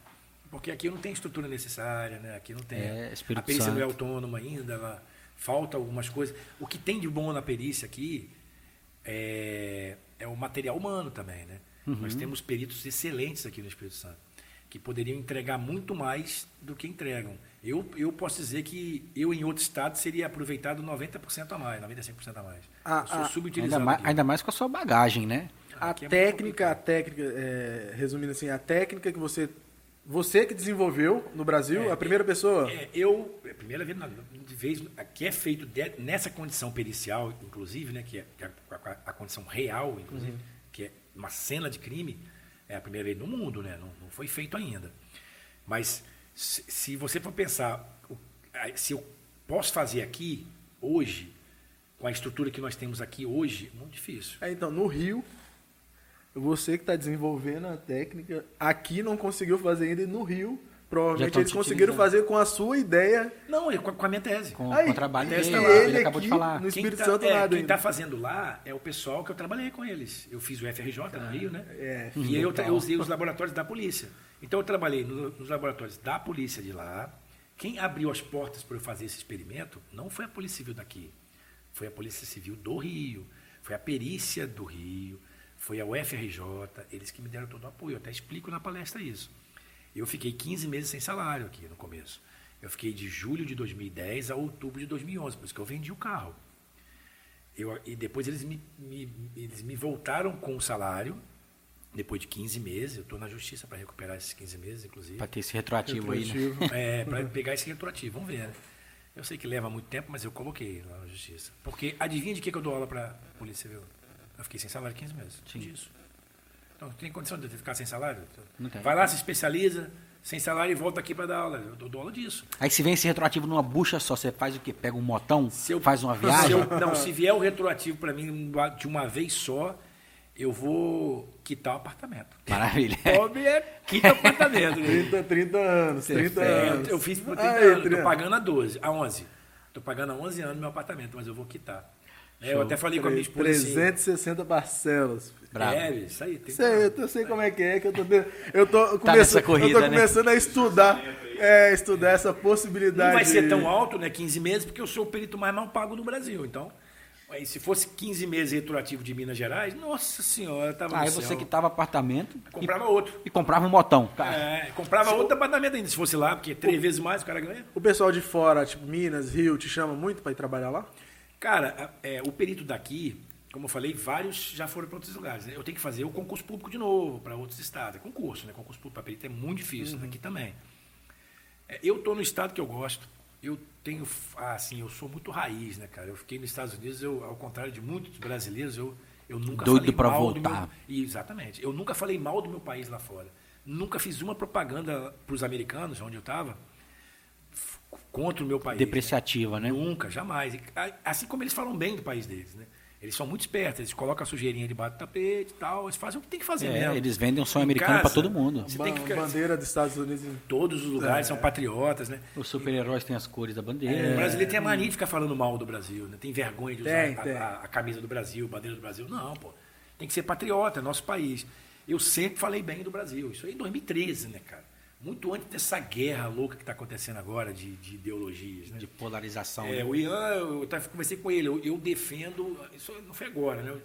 Porque aqui não tem estrutura necessária, né? Aqui não tem. É, a perícia não é Santo. autônoma ainda, ela, falta algumas coisas. O que tem de bom na perícia aqui é, é o material humano também, né? Uhum. Nós temos peritos excelentes aqui no Espírito Santo, que poderiam entregar muito mais do que entregam. Eu, eu posso dizer que eu, em outro estado, seria aproveitado 90% a mais, 95% a mais. Ah, eu sou ah, Ainda subutilizado mais, aqui. ainda mais com a sua bagagem, né? A Aqui é técnica, a complicado. técnica, é, resumindo assim, a técnica que você. Você que desenvolveu no Brasil, É, a primeira pessoa. É, eu, é a primeira vez, de vez que é feito de- nessa condição pericial, inclusive, né, que é, que é a, a- a condição real, inclusive, que é uma cena de crime, é a primeira vez no mundo, né? Não, não foi feito ainda. Mas se, você for pensar, se eu posso fazer aqui, hoje, com a estrutura que nós temos aqui hoje, muito difícil. É, então, no Rio, você que está desenvolvendo a técnica, aqui não conseguiu fazer ainda e no Rio. Provavelmente eles conseguiram utilizando. fazer com a sua ideia. Não, com a, com a minha tese. Com, Aí, com o trabalho dele, ele ele, acabou de aqui falar. no Espírito tá, Santo é, nada quem está fazendo lá é o pessoal que eu trabalhei com eles. Eu fiz o FRJ no Rio, né? É, e eu, eu usei os laboratórios da polícia. Então eu trabalhei no- nos laboratórios da polícia de lá. Quem abriu as portas para eu fazer esse experimento não foi a Polícia Civil daqui. Foi a Polícia Civil do Rio. Foi a perícia do Rio. Foi a UFRJ. Eles que me deram todo o apoio. Eu até explico na palestra isso. Eu fiquei 15 meses sem salário aqui no começo. Eu fiquei de julho de 2010 a outubro de 2011, por isso que eu vendi o carro. Eu, e depois eles me, me- eles me voltaram com o salário, depois de 15 meses. Eu estou na justiça para recuperar esses 15 meses, inclusive. Pra ter esse retroativo, aí, né? Retroativo. É, para pegar esse retroativo. Vamos ver, né? Eu sei que leva muito tempo, mas eu coloquei lá na justiça. Porque adivinha de que, que eu dou aula para a Polícia Civil? Eu fiquei sem salário 15 meses. Sim. Disso. Então, tem condição de eu ficar sem salário? Não tem. Vai lá, se especializa, sem salário e volta aqui para dar aula. Eu dou, dou aula disso. Aí se vem esse retroativo numa bucha só, você faz o quê? Pega um motão, Se eu- faz uma Se viagem? eu- não, se vier o retroativo para mim de uma vez só, eu vou quitar o apartamento. Maravilha. Pobre é quita o apartamento. né? 30, 30 anos, 30 É, anos. eu fiz por 30 Aí, anos, estou pagando a 12, a 11. Estou pagando há 11 anos meu apartamento, mas eu vou quitar. É, eu até falei com a minha esposa assim, 360 parcelas. Bravo. é, isso aí. Tem Sei, eu, tô- sei como é que é, que eu tô, eu tô, Tá começando, nessa eu corrida, tô né? começando a estudar, é, estudar essa possibilidade. Não vai ser tão alto, né? 15 meses, porque eu sou o perito mais mal pago do Brasil. Então, aí, se fosse 15 meses retroativo de Minas Gerais, nossa senhora, tava Aí céu. você quitava apartamento e, Comprava outro. e comprava um motão. Cara, É, comprava outro apartamento ainda, se fosse lá, porque três vezes mais o cara ganha. O pessoal de fora, tipo Minas, Rio, te chama muito pra ir trabalhar lá? Cara, é, o perito daqui, como eu falei, vários já foram para outros lugares. né? Eu tenho que fazer o concurso público de novo para outros estados. É concurso, né? Concurso público para perito é muito difícil, daqui também. É, eu estou no estado que eu gosto. Eu tenho, ah, assim, eu sou muito raiz, né, cara? Eu fiquei nos Estados Unidos, eu, ao contrário de muitos brasileiros, eu, eu nunca Doido falei mal do voltar. meu, Exatamente. Eu nunca falei mal do meu país lá fora. Nunca fiz uma propaganda para os americanos, onde eu estava, contra o meu país. né? Depreciativa, né? Nunca, jamais. Assim como eles falam bem do país deles, né? Eles são muito espertos, eles colocam a sujeirinha debaixo do tapete e tal, eles fazem o que tem que fazer É, mesmo. eles vendem um sonho Em americano pra casa, todo mundo. Você tem que ficar- Bandeira dos Estados Unidos. Todos os lugares são patriotas, né? Os super-heróis têm as cores da O bandeira. brasileiro tem a mania de ficar falando mal do Brasil, né? Tem vergonha de usar Tem, a, tem. a- a camisa do Brasil, a bandeira do Brasil. Não, pô. Tem que ser patriota, é nosso país. Eu sempre falei bem do Brasil. Isso aí em 2013, né, cara? Muito antes dessa guerra louca que está acontecendo agora de, de ideologias, né? De polarização. É, né? o Ian, eu tava, conversei com ele, eu, eu defendo, isso não foi agora, né?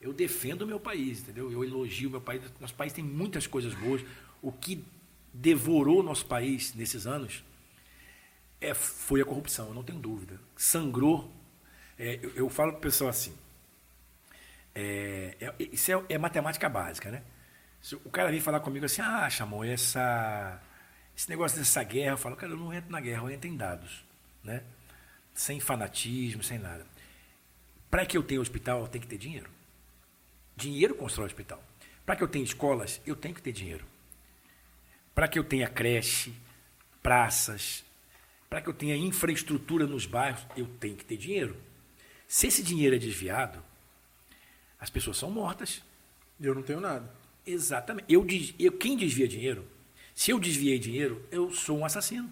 Eu defendo o meu país, entendeu? Eu elogio o meu país. Nosso país tem muitas coisas boas. O que devorou nosso país nesses anos é, foi a corrupção, eu não tenho dúvida. Sangrou. É, eu, eu falo para o pessoal assim: é, é- isso é, é matemática básica, né? Se o cara vem falar comigo assim, ah, chamou essa, esse negócio dessa guerra, eu falo, cara, eu não entro na guerra, eu entro em dados, né? Sem fanatismo, sem nada. Para que eu tenha hospital, eu tenho que ter dinheiro. Dinheiro constrói hospital. Para que eu tenha escolas, eu tenho que ter dinheiro. Para que eu tenha creche, praças, para que eu tenha infraestrutura nos bairros, eu tenho que ter dinheiro. Se esse dinheiro é desviado, as pessoas são mortas. Eu não tenho nada. Exatamente. Eu, eu, quem desvia dinheiro, se eu desviei dinheiro, eu sou um assassino.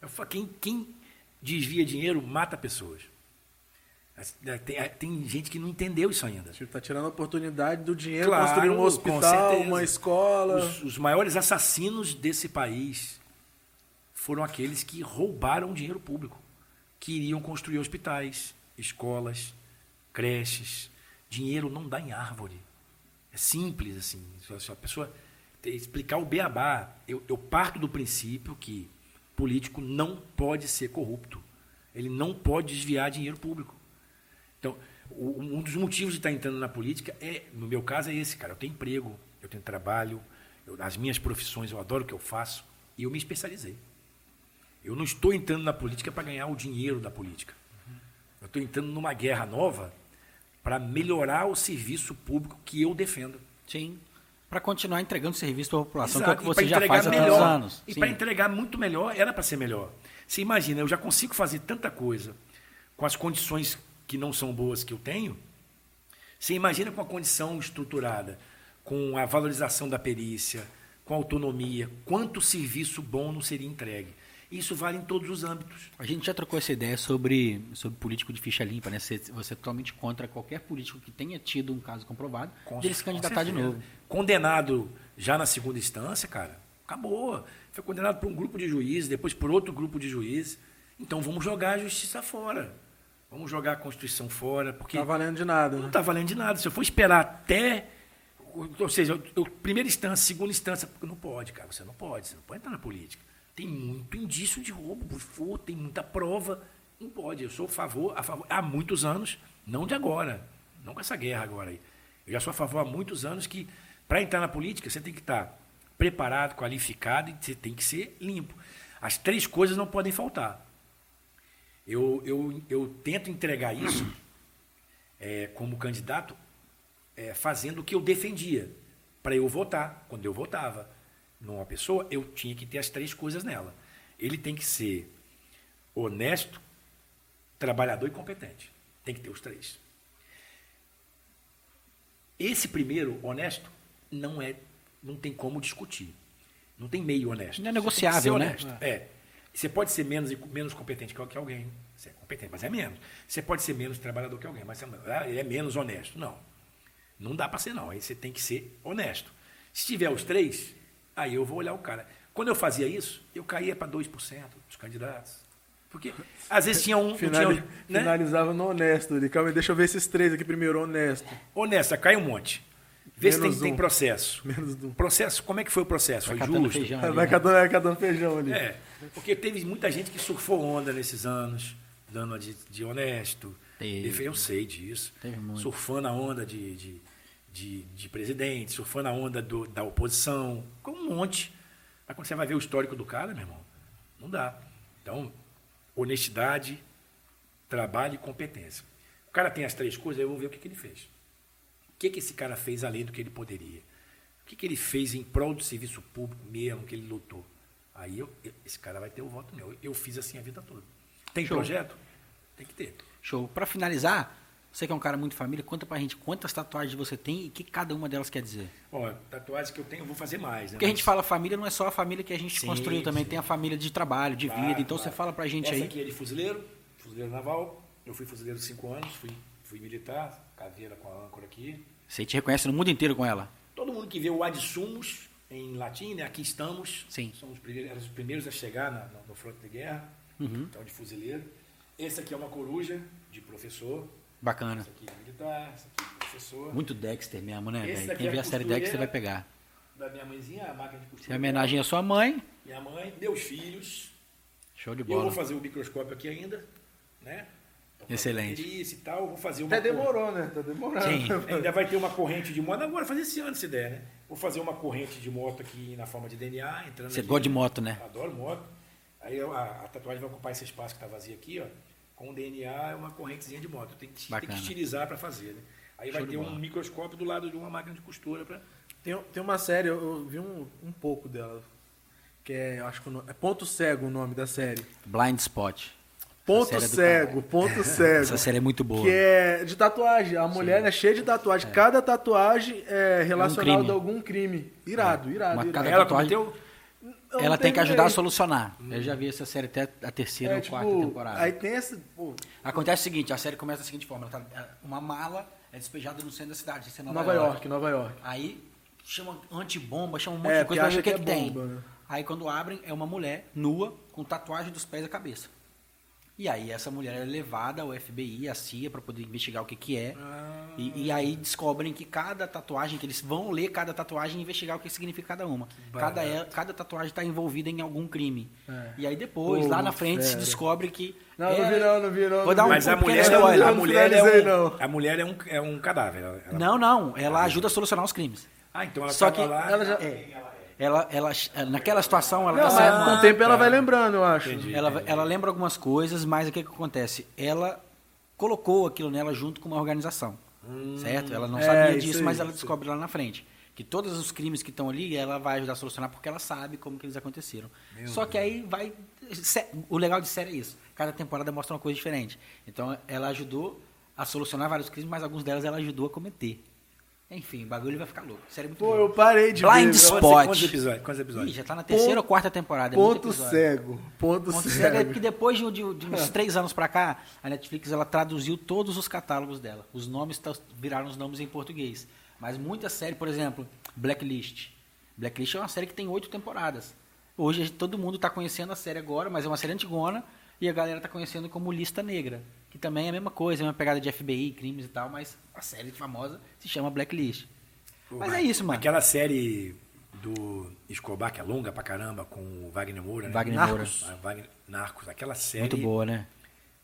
Eu quem, quem desvia dinheiro mata pessoas. É, tem, tem gente que não entendeu isso ainda. Tipo, tá tirando a oportunidade do dinheiro, Claro, construir um hospital, uma escola. Os, os maiores assassinos desse país foram aqueles que roubaram dinheiro público, que iriam construir hospitais, escolas, creches. Dinheiro não dá em árvore. É simples assim. Se a pessoa explicar o beabá, eu, eu parto do princípio que político não pode ser corrupto. Ele não pode desviar dinheiro público. Então, o- um dos motivos de estar entrando na política é, no meu caso, é esse, cara. Eu tenho emprego, eu tenho trabalho, eu, as minhas profissões, eu adoro o que eu faço e eu me especializei. Eu não estou entrando na política para ganhar o dinheiro da política. Eu estou entrando numa guerra nova para melhorar o serviço público que eu defendo. Sim. Para continuar entregando serviço para a população, Exato, que é o que você já faz há tantos melhor. anos. E para entregar muito melhor, era para ser melhor. Você imagina, eu já consigo fazer tanta coisa com as condições que não são boas que eu tenho. Você imagina com a condição estruturada, com a valorização da perícia, com a autonomia, quanto serviço bom não seria entregue. Isso vale em todos os âmbitos. A gente já trocou essa ideia sobre, sobre político de ficha limpa, né? Você, você é totalmente contra qualquer político que tenha tido um caso comprovado Com dele se candidatar de novo. Condenado já na segunda instância, cara, acabou. Foi condenado por um grupo de juízes, depois por outro grupo de juízes. Então vamos jogar a justiça fora. Vamos jogar a Constituição fora, porque Tá valendo de nada, não né? está valendo de nada. Se eu for esperar até. Ou seja, eu- eu- primeira instância, segunda instância, porque não pode, cara. Você não pode, você não pode entrar na política. Tem muito indício de roubo, for, tem muita prova. Não pode. Eu sou a favor, a favor há muitos anos, não de agora, não com essa guerra agora aí. Eu já sou a favor há muitos anos que, para entrar na política, você tem que estar preparado, qualificado e você tem que ser limpo. As três coisas não podem faltar. Eu, eu, eu tento entregar isso é, como candidato é, fazendo o que eu defendia para eu votar. Quando eu votava numa pessoa, eu tinha que ter as três coisas nela. Ele tem que ser honesto, trabalhador e competente. Tem que ter os três. Esse primeiro, honesto, não é, não tem como discutir. Não tem meio honesto. Não é negociável, né? honesto. É. Você pode ser menos, menos competente que alguém. Você é competente, mas é menos. Você pode ser menos trabalhador que alguém, mas você ele é menos honesto. Não. Não dá para ser, não. Aí você tem que ser honesto. Se tiver os três, aí eu vou olhar o cara. Quando eu fazia isso, eu caía para 2% dos candidatos. Porque às vezes tinha um. tinha, né? Finalizava no honesto ali. Calma aí, deixa eu ver esses três aqui primeiro, honesto. Honesta, cai um monte. Vê se tem, Menos tem um. processo. Menos um. Processo, como é que foi o processo? Vai Foi justo? feijão Vai ali, né? catando, vai catando feijão ali. É, porque teve muita gente que surfou onda nesses anos, dando a de, de honesto. Teve. Eu sei disso. Teve muito. Surfando a onda de, de, de, de presidente, surfando a onda do- da oposição, com um monte. Mas quando você vai ver o histórico do cara, meu irmão, não dá. Então, honestidade, trabalho e competência. O cara tem as três coisas, eu vou ver o que, que ele fez. O que, que esse cara fez além do que ele poderia? O que, que ele fez em prol do serviço público mesmo que ele lutou? Aí eu- eu- esse cara vai ter o voto meu. Eu fiz assim a vida toda. Tem Show. projeto? Tem que ter. Show. Para finalizar, você que é um cara muito família, conta pra gente quantas tatuagens você tem e o que cada uma delas quer dizer. Ó, tatuagens que eu tenho, eu vou fazer mais. Né? Porque a gente fala família, não é só a família que a gente Sim, construiu também, sim. tem a família de trabalho, de Claro, vida. Então claro. você fala pra gente Essa aí. aqui é de fuzileiro, fuzileiro naval. Eu fui fuzileiro cinco anos, fui, fui militar, caveira com a âncora aqui. Você te reconhece no mundo inteiro com ela. Todo mundo que vê o ad sumos em latim, né? Aqui estamos. Sim. Somos os primeiros, éramos os primeiros a chegar na, no, no fronte de guerra. Uhum. Então, de fuzileiro. Esse aqui é uma coruja de professor. Bacana. Esse aqui de militar, esse aqui de professor. Muito Dexter mesmo, né, velho? Quem é vê a a série. Dexter vai pegar. Da minha mãezinha, a máquina de costura. Isso é homenagem à sua mãe. Minha mãe, meus filhos. Show de Eu bola. vou fazer o microscópio aqui ainda, né? Excelente. E tal, eu vou fazer uma Até cor- demorou, né? Tá demorando. Sim. Ainda vai ter uma corrente de moto. Agora, fazer esse ano se der, né? Vou fazer uma corrente de moto aqui na forma de DNA, entrando Você aqui. gosta de moto, né? Adoro moto. Aí eu- a, a tatuagem vai ocupar esse espaço que está vazio aqui, ó. Com DNA é uma correntezinha de moto. Tem que, tem que estilizar para fazer, né? Aí vai Show de ter um microscópio do lado de uma máquina de costura para. Tem, tem uma série, eu, eu vi um, um pouco dela. Que é, eu acho que o nome- é Ponto Cego o nome da série. Blind Spot. Ponto é Cego, Ponto Cego. Essa série é muito boa. Que é de tatuagem. A mulher é cheia de tatuagem. Cada tatuagem é relacionada crime. a algum crime. Irado, irado, Uma irado. cada Ela tatuagem- cometeu? Ela tem que ajudar a solucionar. Eu já vi essa série até a terceira É, ou tipo, quarta temporada. Aí tem esse. Pô, Acontece o seguinte, a série começa da seguinte forma, tá- é, uma mala é despejada no centro da cidade, isso é Nova, Nova York, Nova York. Aí chama antibomba, chama um monte É, de coisa o acha que, que que é tem. né? Aí quando abrem, é uma mulher nua, com tatuagem dos pés à cabeça. E aí essa mulher é levada ao FBI, à CIA, para poder investigar o que, que é. E, e aí descobrem que cada tatuagem, que eles vão ler cada tatuagem e investigar o que significa cada uma. Cada, é- cada tatuagem está envolvida em algum crime. É. E aí depois, Pô, lá na frente, se descobre que. Não, não é- vi não, não vi não. Vou não dar um vi. Mas a mulher, spoiler. a Não mulher, é um, não. a mulher é um, é um cadáver. ela- Não, não. Ela ajuda a solucionar os crimes. Ah, então ela Só que lá. ela já- é, ela, ela, naquela situação, ela Não, tá mas com o tempo ela vai lembrando, eu acho. Entendi. ela, ela lembra algumas coisas, mas o que, que acontece? Ela colocou aquilo nela junto com uma organização. certo? Ela não É, sabia isso disso, aí, mas ela descobre lá na frente. Que todos os crimes que estão ali, ela vai ajudar a solucionar porque ela sabe como que eles aconteceram. Só que aí vai. O legal de série é isso. Cada temporada mostra uma coisa diferente. Então ela ajudou a solucionar vários crimes, mas alguns delas ela ajudou a cometer. Enfim, o bagulho vai ficar louco. Série muito Pô, boa. eu parei de Blind ver. Spot. Quantos, quantos episódios? Quantos Ih, episódios? já tá na terceira ou quarta temporada. é Ponto cego. Ponto, Ponto cego. é porque depois de, de- de uns três anos pra cá, a Netflix ela traduziu todos os catálogos dela. Os nomes tá- viraram os nomes em português. Mas muita série, por exemplo, Blacklist. Blacklist é uma série que tem oito temporadas. Hoje todo mundo está conhecendo a série agora, mas é uma série antigona e a galera está conhecendo como Lista Negra, que também é a mesma coisa, é uma pegada de FBI, crimes e tal, mas a série famosa se chama Blacklist. Pô, Mas é isso, mano. Aquela série do Escobar, que é longa pra caramba, com o Wagner Moura, né? Wagner Narcos. Moura. Ah, Wagner- Narcos. Aquela série. Muito boa, né?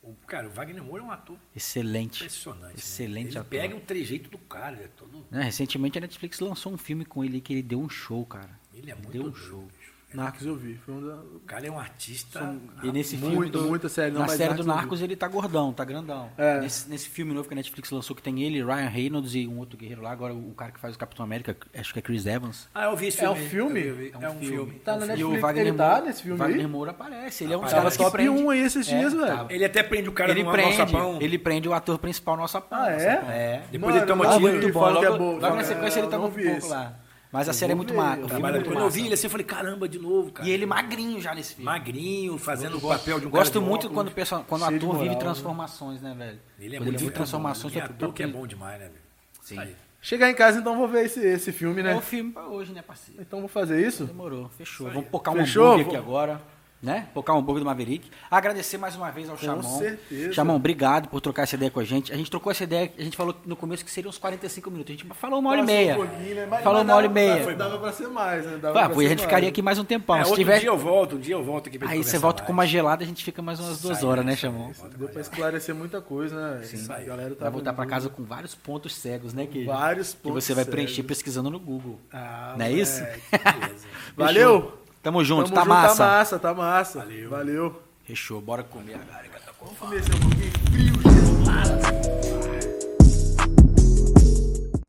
O, cara, o Wagner Moura é um ator Excelente. impressionante. né? Excelente Ele ator. pega um trejeito do cara, ele é todo. Né, recentemente a Netflix lançou um filme com ele que ele deu um show, cara. Ele é muito Deu um doido, show. Narcos eu vi. Foi um da... O cara é um artista. E nesse Muito, filme do, muita série, não, na série Narcos do. Narcos ele tá gordão, tá grandão. É. Nesse, nesse filme novo que a Netflix lançou que tem ele, Ryan Reynolds e um outro guerreiro lá, agora o cara que faz o Capitão América, acho que é Chris Evans. Ah, eu vi esse É um filme. filme? Eu vi, É um filme. Tá É um na filme. E o Netflix, Wagner ele tá nesse filme Wagner aí? Moura aparece, ele é um dos caras que top prende. 1 aí esses dias, velho. Ele até prende o cara Ele no prende, alçapão. ele prende o ator principal no alçapão. Ah, é? É. Depois ele toma não tiro. Muito bom. é Logo, na sequência ele toma não um pouco lá. Mas a Eu série é muito má. é Mas quando eu vi ele assim, eu falei, caramba, de novo, cara. E ele magrinho já nesse filme. magrinho, fazendo o papel de um cara Gosto muito óculos. quando, o perso- quando o ator vive moral, né? transformações, né, velho? Ele é quando muito ele vive transformações. Tem pra- ator que é bom demais, né, velho? Sim. Aí. Chegar em casa, então vou ver esse, esse filme, É né? o filme pra hoje, né, parceiro? Então vou fazer isso? Demorou, fechou. Vamos pocar um Fechou? hambúrguer aqui agora, né? Pocar um hambúrguer do Maverick. Agradecer mais uma vez ao Chamon. certeza. Chamon, obrigado por trocar essa ideia com a gente. A gente trocou essa ideia, a gente falou no começo que seriam uns 45 minutos. A gente falou uma hora e Passou meia. um né? Mas- Falou mas uma hora e meia. Dava, dava pra ser mais, né? Dava Pá, pra e a gente ficaria mais. aqui mais um tempão. É, Se outro tiver... dia eu volto, um dia eu volto aqui pra Aí você volta com uma mais. gelada, a gente fica mais umas duas Sai, horas, né, Chamon? Deu pra esclarecer muita coisa, né? Sim. a galera tá Vai voltar pra casa com vários pontos cegos, né, que Vários Que pontos você vai preencher pesquisando no Google. Ah, Não é isso? Valeu! Tamo junto, Tamo tá junto, massa. Tá massa, tá massa. Valeu. Fechou. Fechou, bora comer agora. Vamos comer esse pouquinho frio, gelado.